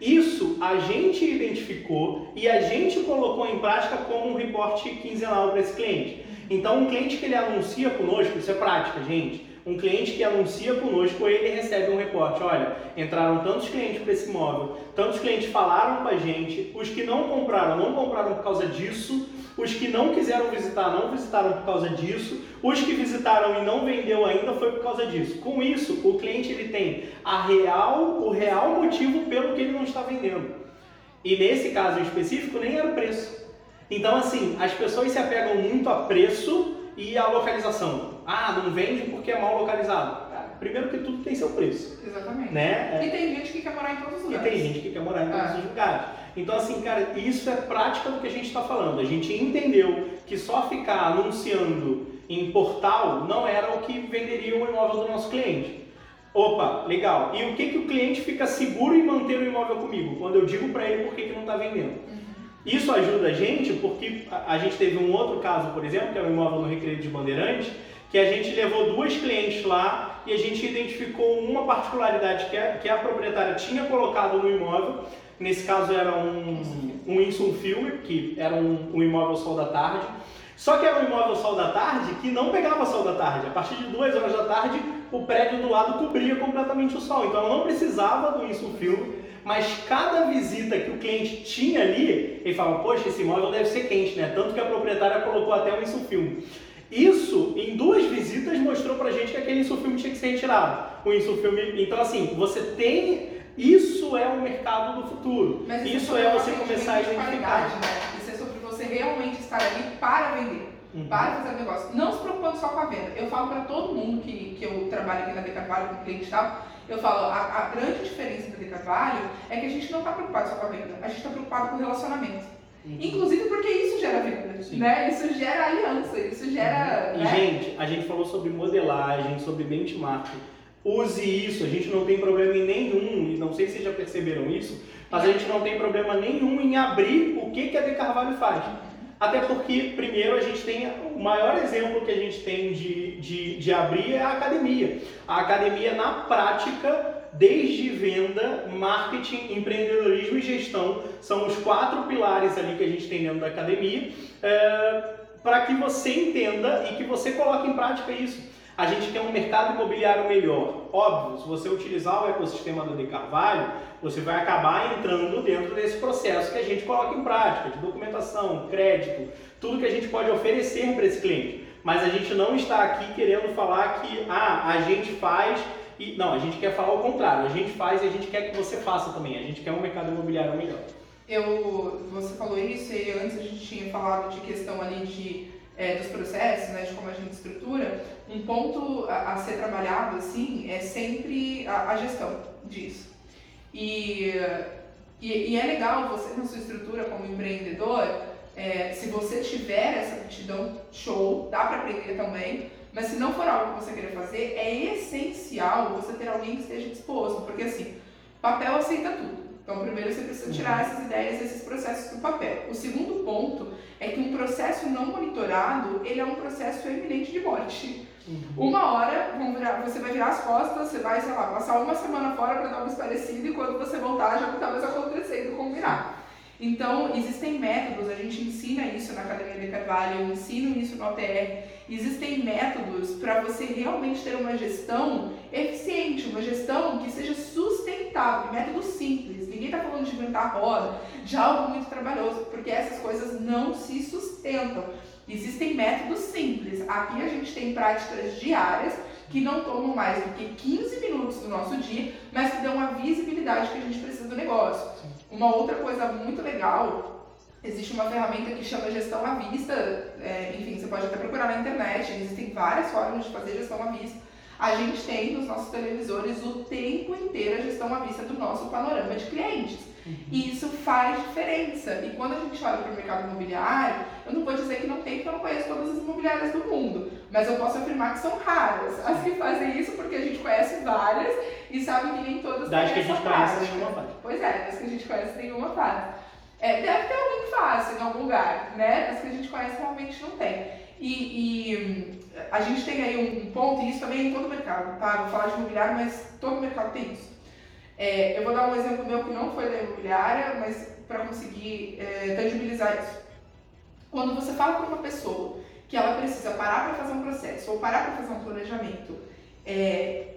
Isso a gente identificou e a gente colocou em prática como um reporte quinzenal para esse cliente. Então, um cliente que ele anuncia conosco, isso é prática, gente. Um cliente que anuncia conosco, ele recebe um reporte. Olha, entraram tantos clientes para esse imóvel, tantos clientes falaram com a gente, os que não compraram, não compraram por causa disso, os que não quiseram visitar não visitaram por causa disso, os que visitaram e não vendeu ainda foi por causa disso. Com isso, o cliente ele tem a real, o real motivo pelo que ele não está vendendo. E nesse caso específico nem era o preço. Então assim, as pessoas se apegam muito a preço e a localização. Ah, não vende porque é mal localizado. Primeiro que tudo tem seu preço. Exatamente. Né? E tem gente que quer morar em todos os lugares. E tem gente que quer morar em todos ah. os lugares. Então, assim, cara, isso é prática do que a gente está falando. A gente entendeu que só ficar anunciando em portal não era o que venderia o imóvel do nosso cliente. Opa, legal. E o que, que o cliente fica seguro em manter o imóvel comigo? Quando eu digo para ele por que, que não está vendendo. Uhum. Isso ajuda a gente porque a, gente teve um outro caso, por exemplo, que é o imóvel no Recreio de Bandeirantes, que a gente levou duas clientes lá e a gente identificou uma particularidade que a, que a proprietária tinha colocado no imóvel Nesse caso era um, um Winston Filme, que era um, um imóvel sol da tarde. Só que era um imóvel sol da tarde que não pegava sol da tarde. A partir de duas horas da tarde, o prédio do lado cobria completamente o sol. Então ela não precisava do Winston Filme, mas cada visita que o cliente tinha ali, ele falava, poxa, esse imóvel deve ser quente, né? Tanto que a proprietária colocou até o Winston Filme. Isso, em duas visitas, mostrou pra gente que aquele insufilme tinha que ser retirado. O insufilme, então assim, você tem isso é o mercado do futuro. Mas isso, isso é você começar a identificar. Né? Isso é sobre você realmente estar ali para vender. Uhum. Para fazer negócio. Não se preocupando só com a venda. Eu falo para todo mundo que, que eu trabalho aqui na Decarvalho com cliente e tal, eu falo, a, a grande diferença da Decarvalho é que a gente não está preocupado só com a venda, a gente está preocupado com o relacionamento. Inclusive porque isso gera venda, né? Isso gera aliança, isso gera. E, né? gente, a gente falou sobre modelagem, sobre benchmarking use isso, a gente não tem problema em nenhum, e não sei se vocês já perceberam isso, mas a gente não tem problema nenhum em abrir o que, que a De Carvalho faz. Até porque, primeiro, a gente tem o maior exemplo que a gente tem de, de, de abrir é a academia. A academia, na prática, desde venda, marketing, empreendedorismo e gestão, são os quatro pilares ali que a gente tem dentro da academia, é, para que você entenda e que você coloque em prática isso a gente quer um mercado imobiliário melhor. Óbvio, se você utilizar o ecossistema do De Carvalho, você vai acabar entrando dentro desse processo que a gente coloca em prática, de documentação, crédito, tudo que a gente pode oferecer para esse cliente. Mas a gente não está aqui querendo falar que ah, a gente faz e não, a gente quer falar o contrário. A gente faz e a gente quer que você faça também. A gente quer um mercado imobiliário melhor. Eu, você falou isso e antes a gente tinha falado de questão ali de é, dos processos, né, de como a gente estrutura, um ponto a, a ser trabalhado assim é sempre a, a gestão disso. E, e, e, é legal você na sua estrutura como empreendedor, é, se você tiver essa aptidão, show, dá para aprender também, mas se não for algo que você querer fazer, é essencial você ter alguém que esteja disposto, porque assim, papel aceita tudo. Então, primeiro você precisa tirar uhum. essas ideias, esses processos do papel. O segundo ponto é que um processo não monitorado, ele é um processo eminente de morte. Uhum. Uma hora virar, você vai virar as costas, você vai, sei lá, passar uma semana fora para dar uma esparecida e quando você voltar já não está mais acontecendo como virar. Então, existem métodos, a gente ensina isso na Academia de Carvalho, eu ensino isso no OTR. Existem métodos para você realmente ter uma gestão eficiente, uma gestão que seja sustentável, métodos simples. Ninguém está falando de inventar roda, de algo muito trabalhoso, porque essas coisas não se sustentam. Existem métodos simples. Aqui a gente tem práticas diárias que não tomam mais do que 15 minutos do nosso dia, mas que dão a visibilidade que a gente precisa do negócio. Uma outra coisa muito legal, existe uma ferramenta que chama gestão à vista, é, enfim, você pode até procurar na internet, existem várias formas de fazer gestão à vista. A gente tem nos nossos televisores o tempo inteiro a gestão à vista do nosso panorama de clientes. Uhum. E isso faz diferença. E quando a gente olha para o mercado imobiliário, eu não vou dizer que não tem, porque eu não conheço todas as imobiliárias do mundo. Mas eu posso afirmar que são raras as que fazem isso, porque a gente conhece várias e sabe que nem todas das que a gente conhece nenhuma faz. Pois é, das que a gente conhece nenhuma faz. É, deve ter alguém que faça em algum lugar, né? As que a gente conhece realmente não tem. E, e a gente tem aí um, ponto, e isso também em todo mercado, tá? Vou falar de imobiliário, mas todo mercado tem isso. É, eu vou dar um exemplo meu que não foi da imobiliária, mas para conseguir é, tangibilizar isso. Quando você fala com uma pessoa que ela precisa parar para fazer um processo ou parar para fazer um planejamento, é,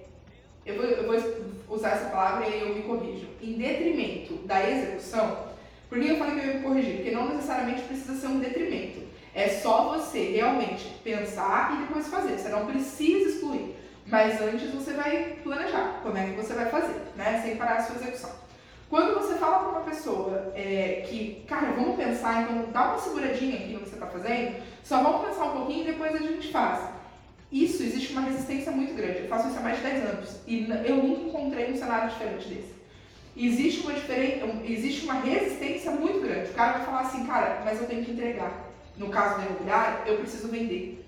eu, vou, eu vou usar essa palavra e eu me corrijo, em detrimento da execução, por que eu falei que eu ia me corrigir? Porque não necessariamente precisa ser um detrimento. É só você realmente pensar e depois fazer. Você não precisa excluir. Mas antes você vai planejar como é que você vai fazer, né? Sem parar a sua execução. Quando você fala para uma pessoa é, que, cara, vamos pensar, então dá uma seguradinha aqui no que você está fazendo, só vamos pensar um pouquinho e depois a gente faz. Isso, existe uma resistência muito grande. Eu faço isso há mais de 10 anos e eu nunca encontrei um cenário diferente desse. Existe uma, diferença, existe uma resistência muito grande. O cara vai falar assim, cara, mas eu tenho que entregar. No caso da imobiliária, eu preciso vender.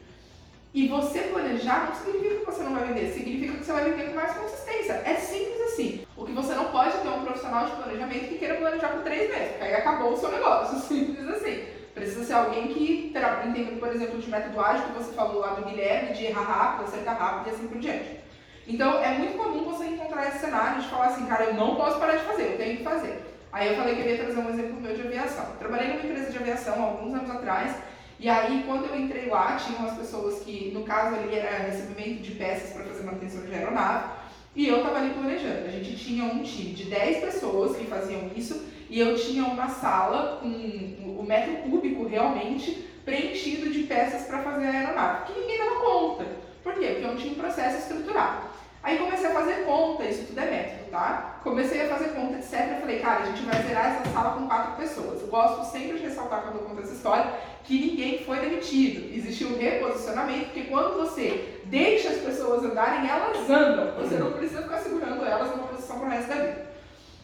E você planejar não significa que você não vai vender, significa que você vai vender com mais consistência. É simples assim. O que você não pode ter um profissional de planejamento que queira planejar por três meses, porque aí acabou o seu negócio. [LAUGHS] Simples assim. Precisa ser alguém que entenda, por exemplo, de método ágil que você falou lá do Guilherme, de errar rápido, acertar rápido e assim por diante. Então é muito comum você encontrar esse cenário de falar assim, cara, eu não posso parar de fazer, eu tenho que fazer. Aí eu falei que eu ia trazer um exemplo meu de aviação. trabalhei numa empresa de aviação alguns anos atrás e aí, quando eu entrei lá, tinham as pessoas que, no caso ali, era recebimento de peças para fazer manutenção de aeronave, e eu estava ali planejando. A gente tinha um time de 10 pessoas que faziam isso, e eu tinha uma sala com o metro cúbico realmente preenchido de peças para fazer a aeronave, que ninguém dava conta. Por quê? Porque eu não tinha um processo estruturado. Aí comecei a fazer conta, isso tudo é método, tá? Comecei a fazer conta, etc. Falei, cara, a gente vai zerar essa sala com quatro pessoas. Eu gosto sempre de ressaltar quando eu conto essa história que ninguém foi demitido. Existiu um reposicionamento, porque quando você deixa as pessoas andarem, elas andam. Você não precisa ficar segurando elas numa posição pro resto da vida.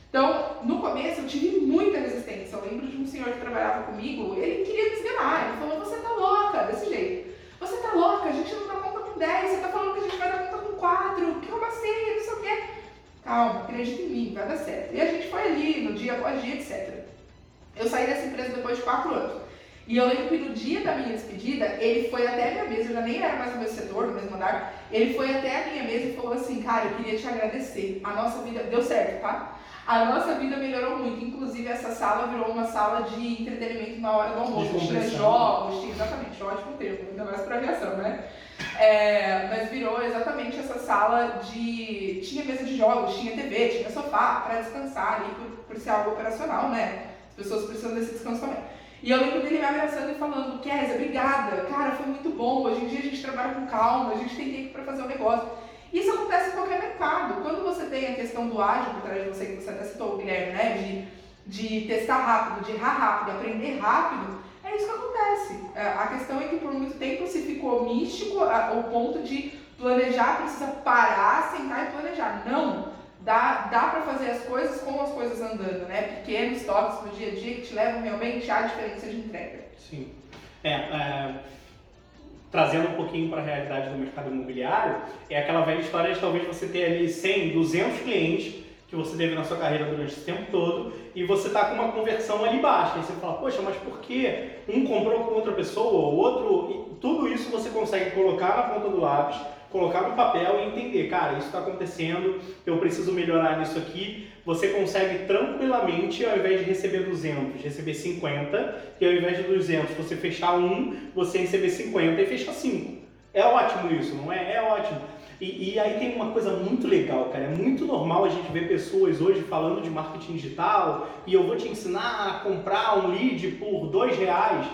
Então, no começo eu tive muita resistência. Eu lembro de um senhor que trabalhava comigo, ele queria me esganar. Ele falou, você tá louca, desse jeito. Você tá louca, a gente não dá conta com 10, você tá falando que a gente vai dar conta com 4, que como assim, não sei o quê. Calma, acredita em mim, vai dar certo. E a gente foi ali, no dia após dia, etc. Eu saí dessa empresa depois de 4 anos. E eu lembro que no dia da minha despedida, ele foi até a minha mesa, eu já nem era mais no mesmo setor, no mesmo andar, ele foi até a minha mesa e falou assim, cara, eu queria te agradecer. A nossa vida deu certo, tá? A nossa vida melhorou muito. Inclusive, essa sala virou uma sala de entretenimento na hora do almoço. Tinha jogos, tinha exatamente, ótimo termo, ainda mais para aviação, né? É, mas virou exatamente essa sala de. Tinha mesa de jogos, tinha TV, tinha sofá para descansar ali, por, por ser algo operacional, né? As pessoas precisam desse descanso também. E eu lembro dele me abraçando e falando, Kézia, obrigada, cara, foi muito bom, hoje em dia a gente trabalha com calma, a gente tem tempo para fazer o um negócio. Isso acontece em qualquer mercado. Quando você tem a questão do ágil por trás de você, que você até citou, Guilherme, né, de, de testar rápido, de errar rápido, aprender rápido, é isso que acontece. É, a questão é que por muito tempo se ficou místico ao ponto de planejar precisa parar, sentar e planejar. Não! Dá, dá para fazer as coisas com as coisas andando, né? Pequenos toques no dia a dia que te levam realmente à diferença de entrega. Sim. É, é trazendo um pouquinho para a realidade do mercado imobiliário, é aquela velha história de talvez você ter ali 100, 200 clientes que você teve na sua carreira durante esse tempo todo e você está com uma conversão ali baixa. E você fala, poxa, mas por que um comprou com outra pessoa, o outro. tudo isso você consegue colocar na ponta do lápis colocar no papel e entender, cara, isso está acontecendo, eu preciso melhorar nisso aqui. Você consegue tranquilamente, ao invés de receber 200, receber 50, e ao invés de 200 você fechar um, você receber 50 e fechar 5. É ótimo isso, não é? É ótimo. E, e, aí tem uma coisa muito legal, cara. É muito normal a gente ver pessoas hoje falando de marketing digital e eu vou te ensinar a comprar um lead por dois reais.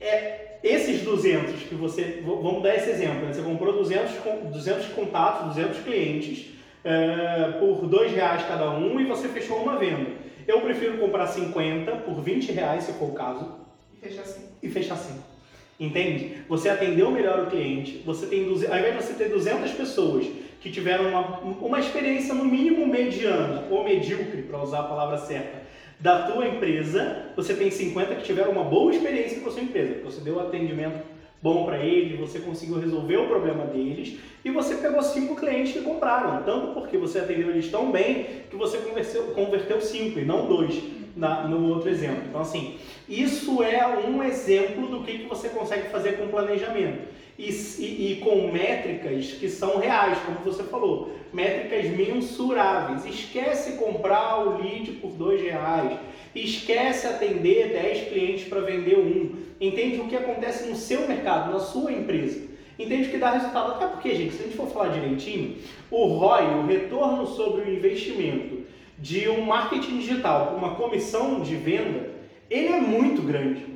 É, esses 200 que você, vamos dar esse exemplo, né? você comprou 200, 200 contatos, 200 clientes é, por 2 reais cada um e você fechou uma venda. Eu prefiro comprar 50 por 20 reais, se for o caso. E fechar assim. E fechar assim. Entende? Você atendeu melhor o cliente, você tem, ao invés de você ter 200 pessoas que tiveram uma, uma experiência no mínimo mediana ou medíocre, para usar a palavra certa, da tua empresa, você tem 50 que tiveram uma boa experiência com a sua empresa, você deu atendimento bom para eles, você conseguiu resolver o problema deles e você pegou cinco clientes que compraram, tanto porque você atendeu eles tão bem que você converteu cinco e não dois na, no outro exemplo. Então, assim, isso é um exemplo do que, que você consegue fazer com planejamento e, e, e, com métricas que são reais, como você falou, métricas mensuráveis. Esquece comprar o lead por dois reais, esquece atender 10 clientes para vender um. Entende o que acontece no seu mercado, na sua empresa. Entende que dá resultado. Até porque, gente, se a gente for falar direitinho, o ROI, o retorno sobre o investimento de um marketing digital, uma comissão de venda, ele é muito grande.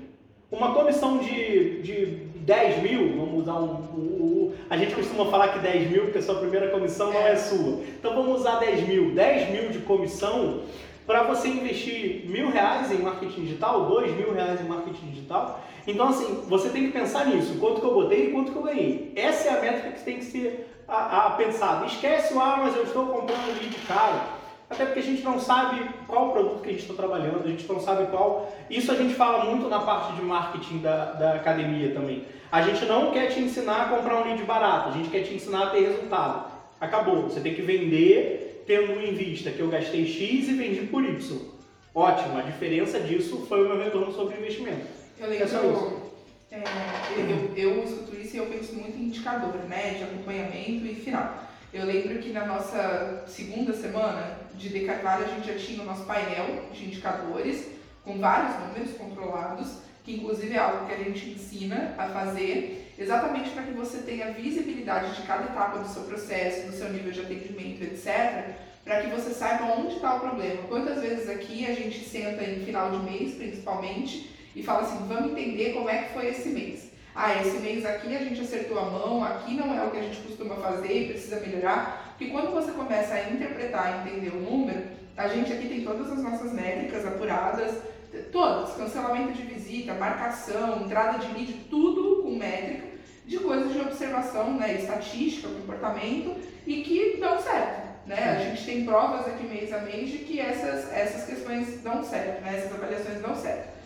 Uma comissão de, de 10 mil, vamos usar um, um, um, A gente costuma falar que 10 mil, porque a sua primeira comissão não é sua. Então vamos usar 10 mil. 10 mil de comissão para você investir mil reais em marketing digital, dois mil reais em marketing digital. Então, assim, você tem que pensar nisso. Quanto que eu botei e quanto que eu ganhei. Essa é a métrica que tem que ser a, a pensada. Esquece o, ah, mas eu estou comprando lead caro. Até porque a gente não sabe qual produto que a gente está trabalhando, a gente não sabe qual. Isso a gente fala muito na parte de marketing da, da academia também. A gente não quer te ensinar a comprar um lead barato, a gente quer te ensinar a ter resultado. Acabou. Você tem que vender tendo em vista que eu gastei X e vendi por Y. Ótimo, a diferença disso foi o meu retorno sobre investimento. Eu lembro, é, é, eu, eu escuto isso e eu penso muito em indicador, né, de acompanhamento e final. Eu lembro que na nossa segunda semana de De Carvalho a gente já tinha o nosso painel de indicadores com vários números controlados, que inclusive é algo que a gente ensina a fazer exatamente para que você tenha visibilidade de cada etapa do seu processo, do seu nível de atendimento, etc., para que você saiba onde está o problema. Quantas vezes aqui a gente senta em final de mês, principalmente, e fala assim, vamos entender como é que foi esse mês. Ah, esse mês aqui a gente acertou a mão, aqui não é o que a gente costuma fazer e precisa melhorar. Porque quando você começa a interpretar e entender o número, a gente aqui tem todas as nossas métricas apuradas, todas, cancelamento de visita, marcação, entrada de lead, tudo com métrica de coisas de observação, né, estatística, comportamento e que dão certo. Né? A gente tem provas aqui mês a mês de que essas, essas questões dão certo, né? essas avaliações dão certo.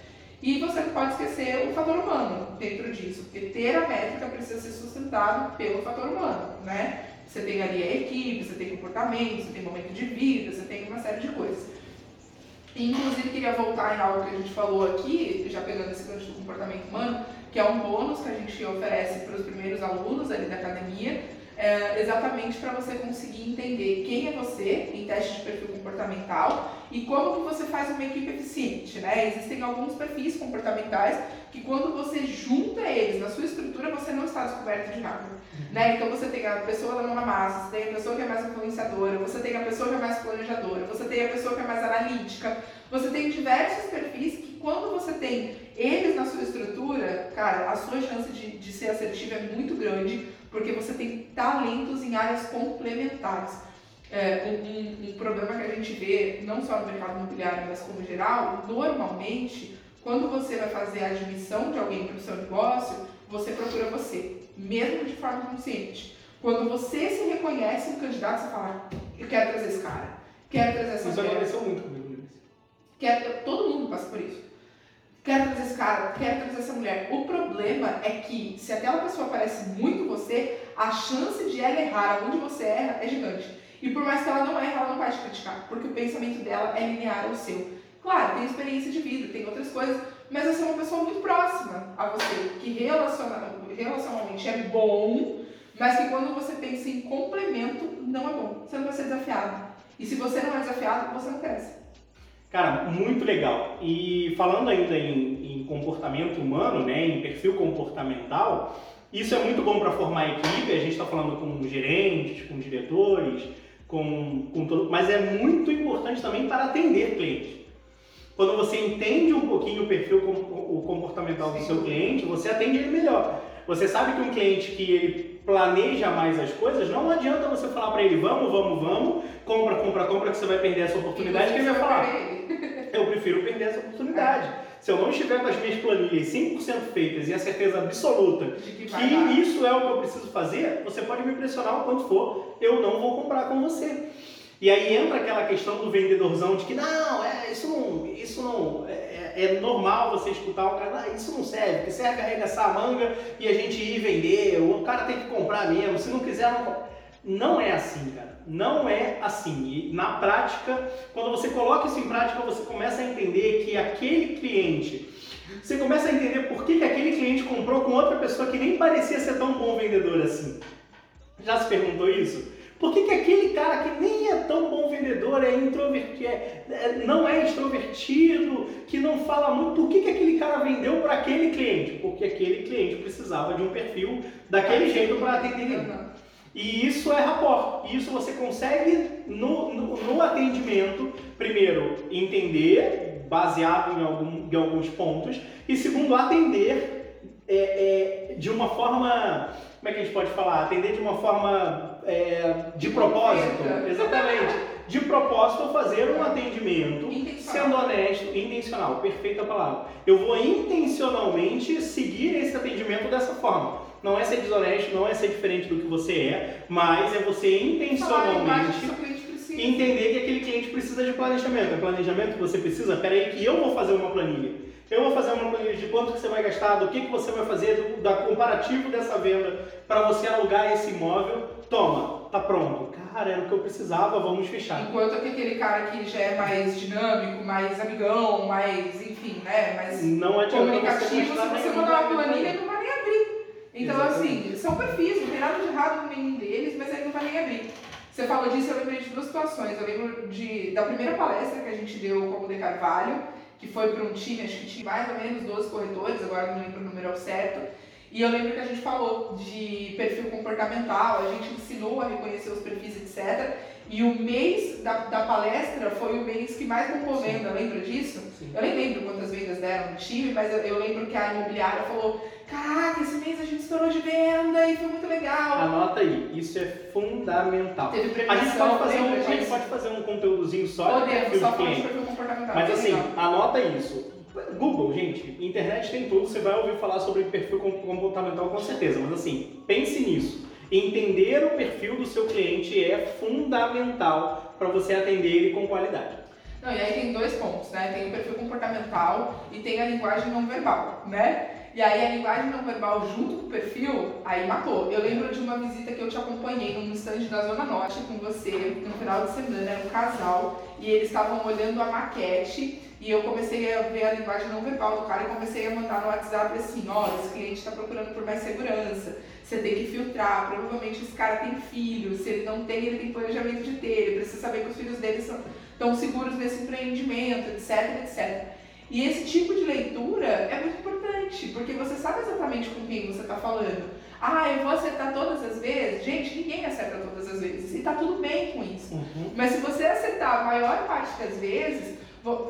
E você não pode esquecer o fator humano dentro disso, porque ter a métrica precisa ser sustentado pelo fator humano, né? Você tem ali a equipe, você tem comportamento, você tem momento de vida, você tem uma série de coisas. Inclusive, queria voltar em algo que a gente falou aqui, já pegando esse gancho do comportamento humano, que é um bônus que a gente oferece para os primeiros alunos ali da academia, é, exatamente para você conseguir entender quem é você em teste de perfil comportamental e como que você faz uma equipe eficiente, né? Existem alguns perfis comportamentais que quando você junta eles na sua estrutura, você não está descoberto de nada, né? Então você tem a pessoa da mão na massa, você tem a pessoa que é mais influenciadora, você tem a pessoa que é mais planejadora, você tem a pessoa que é mais analítica, você tem diversos perfis que quando você tem eles na sua estrutura, cara, a sua chance de, de ser assertivo é muito grande, porque você tem talentos em áreas complementares. É, um, um, problema que a gente vê, não só no mercado imobiliário, mas como geral, normalmente, Quando você vai fazer a admissão de alguém para o seu negócio, você procura você, mesmo de forma consciente. Quando você se reconhece um candidato, você fala, eu quero trazer esse cara, quero trazer essa Isso mulher. aconteceu muito comigo. Quero, todo mundo passa por isso. Quero trazer esse cara, quero trazer essa mulher. O problema é que se aquela pessoa parece muito você, a chance de ela errar onde você erra é gigante. E por mais que ela não erre, ela não vai te criticar, porque o pensamento dela é linear ao seu. Claro, tem experiência de vida, tem outras coisas, mas você é uma pessoa muito próxima a você, que relaciona, relacionalmente é bom, mas que quando você pensa em complemento, não é bom. Você não vai ser desafiado. E se você não é desafiado, você não cresce. Cara, muito legal. E falando ainda em, em comportamento humano, né, em perfil comportamental, isso é muito bom para formar equipe. A gente está falando com gerentes, com diretores, com, com todo, mas é muito importante também para atender clientes. Quando você entende um pouquinho o perfil o comportamental do seu cliente, você atende ele melhor. Você sabe que um cliente que ele planeja mais as coisas, não adianta você falar para ele vamos, vamos, vamos, compra, compra, compra, que você vai perder essa oportunidade, que ele vai falar, eu prefiro perder essa oportunidade. Se eu não estiver com as minhas planilhas 100% feitas e a certeza absoluta que, que isso é o que eu preciso fazer, você pode me pressionar o quanto for, eu não vou comprar com você. E aí entra aquela questão do vendedorzão de que não, é, isso não, isso não é, é, é normal você escutar o cara, ah, isso não serve, que serve arregaçar a manga e a gente ir vender, o cara tem que comprar mesmo, se não quiser não Não é assim, cara. Não é assim. E na prática, quando você coloca isso em prática, você começa a entender que aquele cliente, você começa a entender por que, que aquele cliente comprou com outra pessoa que nem parecia ser tão bom vendedor assim. Já se perguntou isso? Por que, que aquele cara que nem é tão bom vendedor, é introvertido, é, é, não é extrovertido, que não fala muito, por que, que aquele cara vendeu para aquele cliente? Porque aquele cliente precisava de um perfil daquele jeito para atender ele. E isso é rapport. Isso você consegue no, no, no, atendimento, primeiro, entender, baseado em, algum, em alguns pontos, e segundo, atender é, é, de uma forma. Como é que a gente pode falar? Atender de uma forma é, de propósito, exatamente, de propósito fazer um atendimento sendo honesto, intencional, perfeita palavra. Eu vou intencionalmente seguir esse atendimento dessa forma. Não é ser desonesto, não é ser diferente do que você é, mas é você intencionalmente entender que aquele cliente precisa de planejamento. É planejamento que você precisa? Peraí que eu vou fazer uma planilha. Eu vou fazer uma planilha de quanto que você vai gastar, do que, que você vai fazer, do da comparativo dessa venda para você alugar esse imóvel toma, tá pronto. Cara, era o que eu precisava, vamos fechar. Enquanto que aquele cara que já é mais dinâmico, mais amigão, mais, enfim, né, mais não comunicativo, se você mandar uma planilha, não. Então, Exatamente. assim, são perfis, não tem nada de errado no nenhum deles, mas ele não vai nem abrir. Você falou disso, eu lembrei de duas situações. Eu lembro de, da primeira palestra que a gente deu com o De Carvalho, que foi para um time, acho que tinha mais ou menos 12 corretores, agora não lembro o número certo. E eu lembro que a gente falou de perfil comportamental, a gente ensinou a reconhecer os perfis, etc. E o mês da, da palestra foi o mês que mais bombou venda, lembra disso? Sim. Eu nem lembro quantas vendas deram no time, mas eu, eu, lembro que a imobiliária falou: Caraca, esse mês a gente estourou de venda e foi muito legal. Anota aí, isso é fundamental. Teve premiação, a gente pode fazer, um, a gente pode fazer um conteúdozinho só Podemos, de só de perfil comportamental. Mas assim, legal. anota isso. Google, gente, internet tem tudo, você vai ouvir falar sobre perfil comportamental com certeza, mas assim, pense nisso. Entender o perfil do seu cliente é fundamental para você atender ele com qualidade. Não, e aí tem dois pontos, né? Tem o perfil comportamental e tem a linguagem não verbal, né? E aí a linguagem não verbal junto com o perfil, aí matou. Eu lembro de uma visita que eu te acompanhei num stand da Zona Norte com você, no final de semana, era um casal, e eles estavam olhando a maquete e eu comecei a ver a linguagem não verbal do cara e comecei a mandar no WhatsApp assim, ó, esse cliente está procurando por mais segurança, você tem que filtrar, provavelmente esse cara tem filhos, se ele não tem, ele tem planejamento de ter, ele precisa saber que os filhos dele estão seguros nesse empreendimento, etc, etc. E esse tipo de leitura é muito importante, porque você sabe exatamente com quem você está falando. Ah, eu vou acertar todas as vezes? Gente, ninguém acerta todas as vezes. E tá tudo bem com isso. Uhum. Mas se você acertar a maior parte das vezes,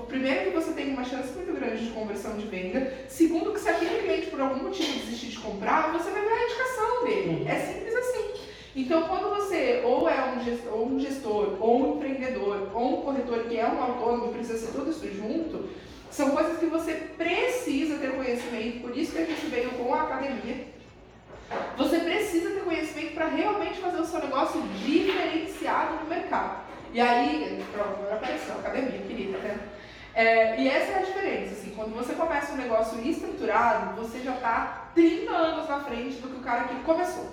Primeiro que você tem uma chance muito grande de conversão de venda. Segundo que se aquele cliente por algum motivo desistir de comprar, você vai ver a indicação dele. Uhum. É simples assim. Então, quando você ou é um gestor, ou um, gestor, ou um empreendedor, ou um corretor que é um autônomo, precisa ser tudo isso junto, São coisas que você precisa ter conhecimento, por isso que a gente veio com a academia. Você precisa ter conhecimento para realmente fazer o seu negócio diferenciado no mercado. E aí, pronto, agora apareceu a academia, querida, né? É, e essa é a diferença, assim, quando você começa um negócio estruturado, você já está 30 anos na frente do que o cara que começou.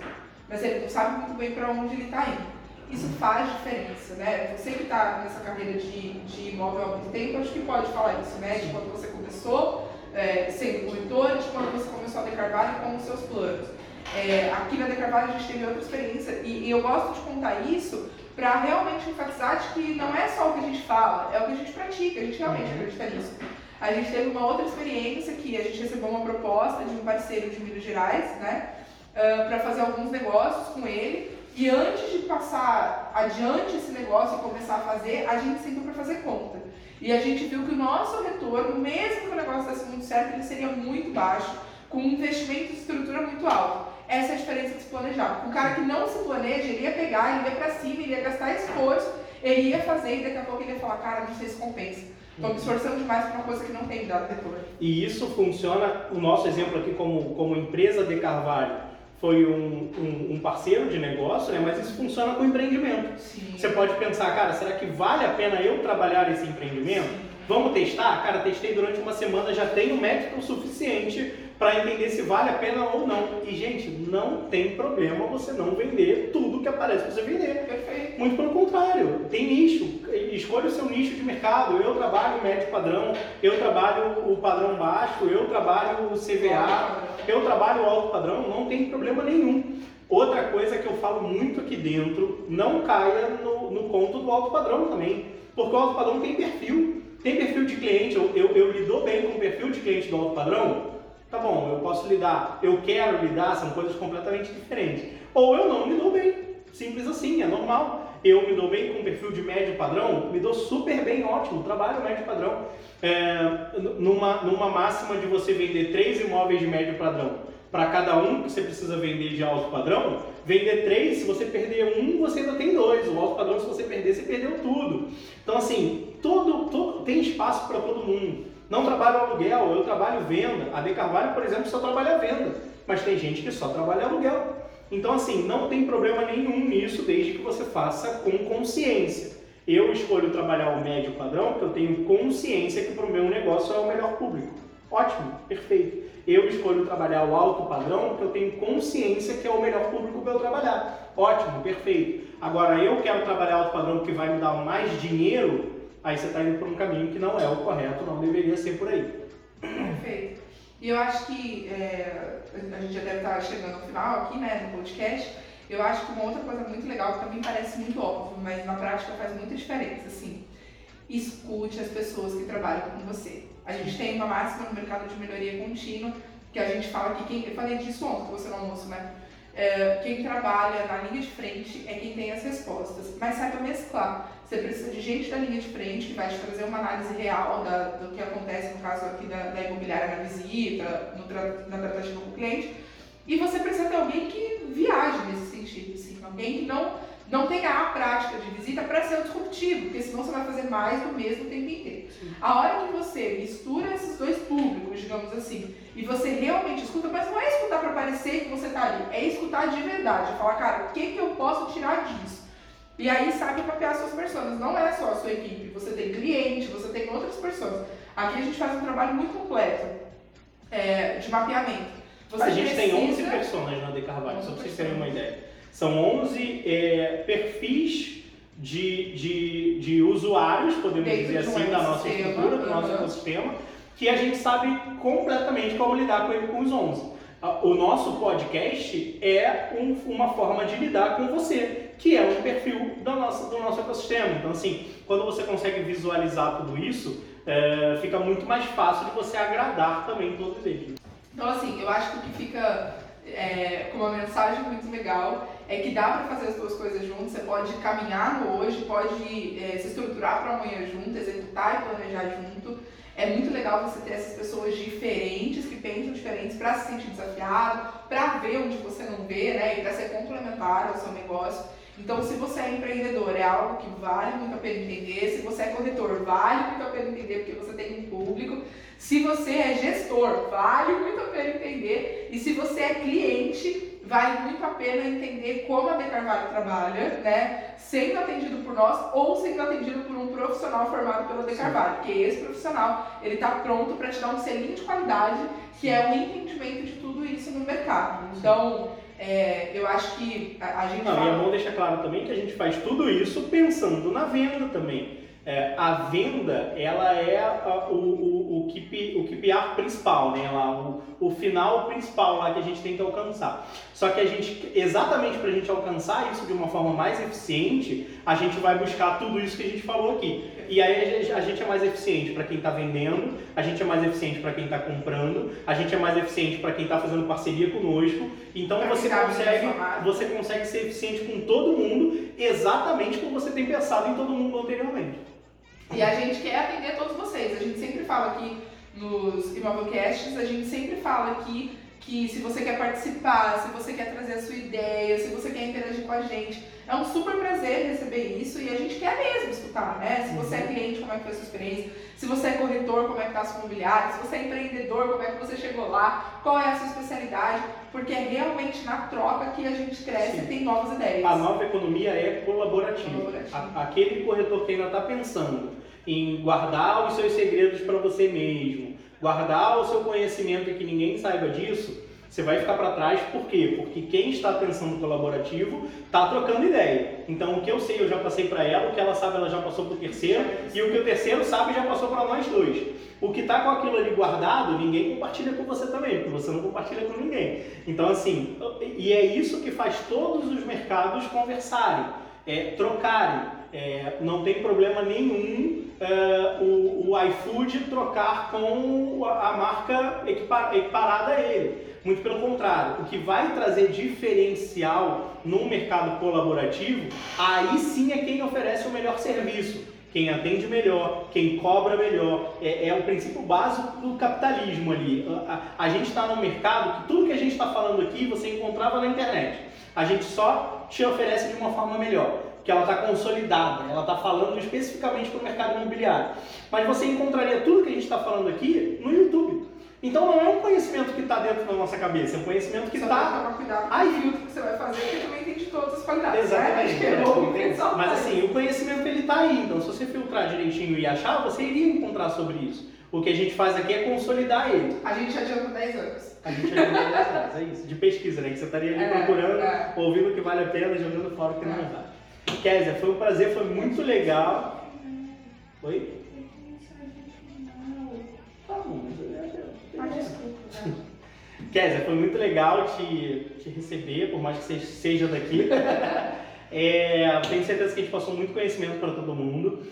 Mas ele não sabe muito bem para onde ele está indo. Isso faz diferença, né? Você que está nessa carreira de, de imóvel há muito tempo, acho que pode falar isso, né? De quando você começou é, sendo corretor, de quando você começou a Decarvalho com os seus planos. É, aqui na Decarvalho a gente teve outra experiência e, e eu gosto de contar isso para realmente enfatizar de que não é só o que a gente fala, é o que a gente pratica, a gente realmente uhum. acredita nisso. A gente teve uma outra experiência que a gente recebeu uma proposta de um parceiro de Minas Gerais, né, uh, para fazer alguns negócios com ele. E antes de passar adiante esse negócio e começar a fazer, a gente sentou para fazer conta. E a gente viu que o nosso retorno, mesmo que o negócio desse muito certo, ele seria muito baixo, com um investimento de estrutura muito alto. Essa é a diferença de se planejar. O cara que não se planeja, ele ia pegar, ele ia para cima, ele ia gastar esforço, ele ia fazer e daqui a pouco ele ia falar, cara, não sei se compensa. Estou me esforçando demais para uma coisa que não tem dado retorno. E isso funciona, o nosso exemplo aqui como, como empresa de Carvalho, foi um, um, um, parceiro de negócio, né? mas isso funciona com empreendimento. Sim. Você pode pensar, cara, será que vale a pena eu trabalhar esse empreendimento? Sim. Vamos testar? Cara, testei durante uma semana, já tenho método suficiente para entender se vale a pena ou não. E, gente, não tem problema você não vender tudo que aparece para você vender. Perfeito. Muito pelo contrário, tem nicho. Escolha o seu nicho de mercado. Eu trabalho médio padrão, eu trabalho o padrão baixo, eu trabalho o CVA, eu trabalho o alto padrão, não tem problema nenhum. Outra coisa que eu falo muito aqui dentro, não caia no, no conto do alto padrão também. Porque o alto padrão tem perfil. Tem perfil de cliente, eu, eu, eu lido bem com o perfil de cliente do alto padrão, Tá bom, eu posso lidar, eu quero lidar, são coisas completamente diferentes. Ou eu não me dou bem, simples assim, é normal. Eu me dou bem com um perfil de médio padrão, me dou super bem, ótimo, trabalho médio padrão. É, numa, numa máxima de você vender três imóveis de médio padrão para cada um que você precisa vender de alto padrão, vender três, se você perder um, você ainda tem dois. O alto padrão, se você perder, você perdeu tudo. Então, assim, todo, todo tem espaço para todo mundo. Não trabalho aluguel, eu trabalho venda. A De Carvalho, por exemplo, só trabalha venda. Mas tem gente que só trabalha aluguel. Então, assim, não tem problema nenhum nisso, desde que você faça com consciência. Eu escolho trabalhar o médio padrão porque eu tenho consciência que para o meu negócio é o melhor público. Ótimo, perfeito. Eu escolho trabalhar o alto padrão porque eu tenho consciência que é o melhor público para eu trabalhar. Ótimo, perfeito. Agora, eu quero trabalhar alto padrão porque vai me dar mais dinheiro, aí você está indo por um caminho que não é o correto, não deveria ser por aí. Perfeito. E eu acho que é, a gente já deve estar chegando ao final aqui, né, no podcast. Eu acho que uma outra coisa muito legal, que também parece muito óbvio, mas na prática faz muita diferença, assim, escute as pessoas que trabalham com você. A gente tem uma máxima no mercado de melhoria contínua, que a gente fala que quem, eu falei disso ontem com você no almoço, né? É, quem trabalha na linha de frente é quem tem as respostas, mas saiba mesclar. Você precisa de gente da linha de frente que vai te trazer uma análise real da, do que acontece, no caso aqui da, da imobiliária na visita, no, na tratativa com o cliente. E você precisa ter alguém que viaje nesse sentido, assim, alguém que não, não tenha a prática de visita para ser disruptivo, porque senão você vai fazer mais do mesmo o tempo inteiro. Sim. A hora que você mistura esses dois públicos, digamos assim, e você realmente escuta, mas não é escutar para parecer que você está ali, é escutar de verdade, falar, cara, o que, que eu posso tirar disso? E aí sabe mapear suas pessoas. Não é só a sua equipe, você tem cliente, você tem outras pessoas. Aqui a gente faz um trabalho muito completo é, de mapeamento. Você a gente precisa... tem 11 pessoas na De Carvalho, só para vocês terem uma ideia. São 11 é, perfis de, de, de usuários, podemos Dentro dizer assim, um da nossa estrutura, do nosso ecossistema, que a gente sabe completamente como lidar com ele com os 11 o nosso podcast é um, uma forma de lidar com você, que é um perfil do nosso, do nosso ecossistema. Então, assim, quando você consegue visualizar tudo isso, é, fica muito mais fácil de você agradar também todos eles. Então, assim, eu acho que o que fica é, com uma mensagem muito legal é que dá para fazer as duas coisas juntas. Você pode caminhar no hoje, pode é, se estruturar para amanhã junto, executar e planejar junto. É muito legal você ter essas pessoas diferentes, que pensam diferentes, para se sentir desafiado, para ver onde você não vê, né? E para ser complementar ao seu negócio. Então, se você é empreendedor, é algo que vale muito a pena entender. Se você é corretor, vale muito a pena entender porque você tem um público. Se você é gestor, vale muito a pena entender. E se você é cliente, vale muito a pena entender como a De Carvalho trabalha, né? Sendo atendido por nós ou sendo atendido por um profissional formado pela De Carvalho. Porque esse profissional, ele está pronto para te dar um selinho de qualidade, que é o entendimento de tudo isso no mercado. Então, é, eu acho que a, a gente. Não, fala... e é bom deixar claro também que a gente faz tudo isso pensando na venda também. É, a venda, ela é a, o, o, o, keep, o KPI principal, né? Lá, o, o final principal lá que a gente tem que alcançar. Só que a gente, exatamente para a gente alcançar isso de uma forma mais eficiente, a gente vai buscar tudo isso que a gente falou aqui. E aí a gente é mais eficiente para quem está vendendo, a gente é mais eficiente para quem está comprando, a gente é mais eficiente para quem está fazendo parceria conosco. Então você consegue, você consegue ser eficiente com todo mundo, exatamente como você tem pensado em todo mundo anteriormente. E a gente quer atender todos vocês. A gente sempre fala aqui nos Imovelcasts, a gente sempre fala aqui que se você quer participar, se você quer trazer a sua ideia, se você quer interagir com a gente, é um super prazer receber isso e a gente quer mesmo escutar, né? Se você é cliente, como é que foi a sua experiência? Se você é corretor, como é que está a sua imobiliária? Se você é empreendedor, como é que você chegou lá? Qual é a sua especialidade? Porque é realmente na troca que a gente cresce Sim. e tem novas ideias. A nova economia é colaborativa. colaborativa. aquele corretor que ainda está pensando em guardar os seus segredos para você mesmo, guardar o seu conhecimento e que ninguém saiba disso, você vai ficar para trás, por quê? Porque quem está pensando colaborativo está trocando ideia. Então, o que eu sei, eu já passei para ela, o que ela sabe, ela já passou para o terceiro, e o que o terceiro sabe, já passou para nós dois. O que está com aquilo ali guardado, ninguém compartilha com você também, porque você não compartilha com ninguém. Então, assim, e é isso que faz todos os mercados conversarem, é, trocarem. É, não tem problema nenhum é, o, o iFood trocar com a marca equiparada a ele. Muito pelo contrário, o que vai trazer diferencial no mercado colaborativo, aí sim é quem oferece o melhor serviço, quem atende melhor, quem cobra melhor. É, é o princípio básico do capitalismo ali. A, a, a gente está no mercado que tudo que a gente está falando aqui você encontrava na internet. A gente só te oferece de uma forma melhor que ela está consolidada, ela está falando especificamente para o mercado imobiliário. Mas você encontraria tudo que a gente está falando aqui no YouTube. Então não é um conhecimento que está dentro da nossa cabeça, é um conhecimento que está. com o que você vai fazer, porque também tem de todas as qualidades. Exatamente. [LAUGHS] Né? É, bom, Mas assim, o conhecimento ele está aí. Então, se você filtrar direitinho e achar, você iria encontrar sobre isso. O que a gente faz aqui é consolidar ele. A gente adianta 10 anos. A gente adianta 10 anos, é isso. De pesquisa, né? Que você estaria ali é, procurando, é. ouvindo o que vale a pena, jogando fora o que não é. vale. Kézia, foi um prazer, foi muito legal. Oi? Kézia, foi muito legal te, te receber, por mais que você seja daqui. [LAUGHS] é, tenho certeza que a gente passou muito conhecimento para todo mundo.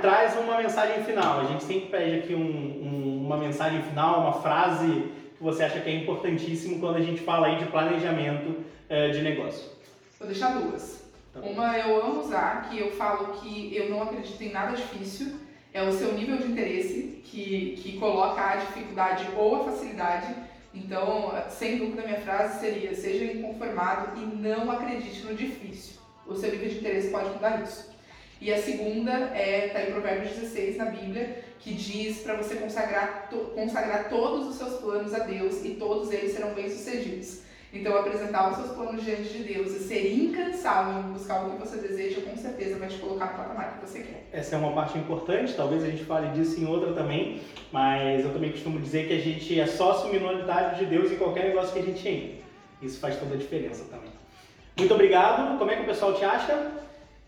Traz uma mensagem final. A gente sempre pede aqui um, um, uma mensagem final, uma frase que você acha que é importantíssimo quando a gente fala aí de planejamento é, de negócio. Vou deixar duas. Tá Uma eu amo usar, que eu falo que eu não acredito em nada difícil, é o seu nível de interesse que, que coloca a dificuldade ou a facilidade. Então, sem dúvida, minha frase seria: seja inconformado e não acredite no difícil. O seu nível de interesse pode mudar isso. E a segunda é está em Provérbios 16 na Bíblia, que diz para você consagrar, to, consagrar todos os seus planos a Deus e todos eles serão bem-sucedidos. Então, apresentar os seus planos diante de Deus e ser incansável em buscar o que você deseja, com certeza vai te colocar no patamar que você quer. Essa é uma parte importante, talvez a gente fale disso em outra também, mas eu também costumo dizer que a gente é sócio minoritário de Deus em qualquer negócio que a gente entra. Isso faz toda a diferença também. Muito obrigado. Como é que o pessoal te acha?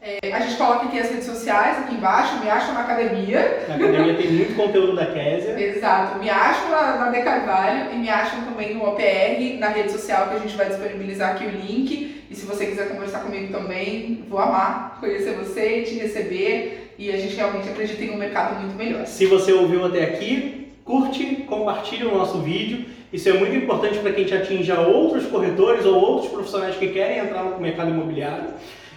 É, a gente coloca aqui as redes sociais, aqui embaixo, me acham na academia. Na academia tem muito conteúdo da Késia. [LAUGHS] Exato, me acham na, na De Carvalho e me acham também no OPR, na rede social que a gente vai disponibilizar aqui o link. E se você quiser conversar comigo também, vou amar conhecer você, te receber e a gente realmente acredita em um mercado muito melhor. Se você ouviu até aqui, curte, compartilhe o nosso vídeo. Isso é muito importante para que a gente atinja outros corretores ou outros profissionais que querem entrar no mercado imobiliário.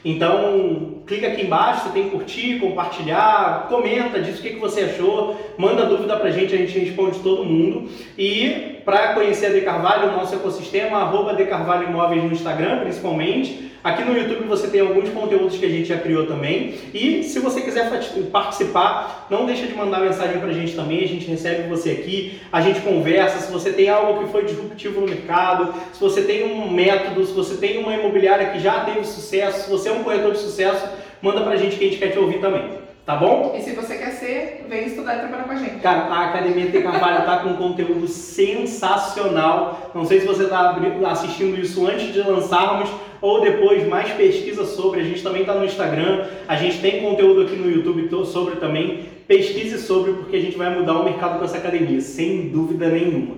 Então, clica aqui embaixo, você tem curtir, compartilhar, comenta, diz o que, que você achou, manda dúvida pra gente, a gente responde todo mundo. E para conhecer a De Carvalho, o nosso ecossistema, arroba De Carvalho Imóveis no Instagram, principalmente. Aqui no YouTube você tem alguns conteúdos que a gente já criou também. E se você quiser participar, não deixa de mandar mensagem para a gente também. A gente recebe você aqui, a gente conversa. Se você tem algo que foi disruptivo no mercado, se você tem um método, se você tem uma imobiliária que já teve sucesso, se você é um corretor de sucesso, manda para a gente que a gente quer te ouvir também. Tá bom? E se você quer ser, vem estudar e trabalhar com a gente. Cara, a Academia T Carvalho tá com conteúdo sensacional. Não sei se você está assistindo isso antes de lançarmos ou depois mais pesquisa sobre. A gente também está no Instagram, a gente tem conteúdo aqui no YouTube sobre também. Pesquise sobre, porque a gente vai mudar o mercado com essa academia, sem dúvida nenhuma.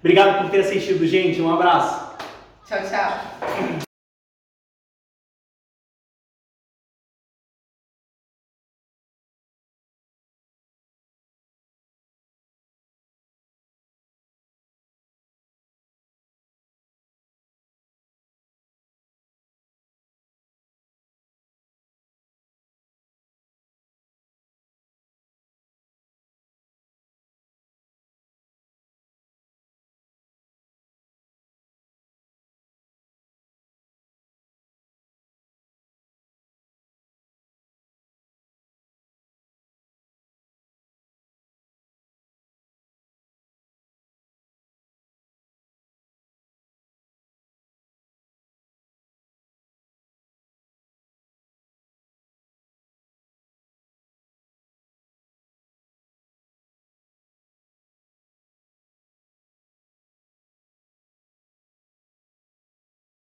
Obrigado por ter assistido, gente. Um abraço. Tchau, tchau.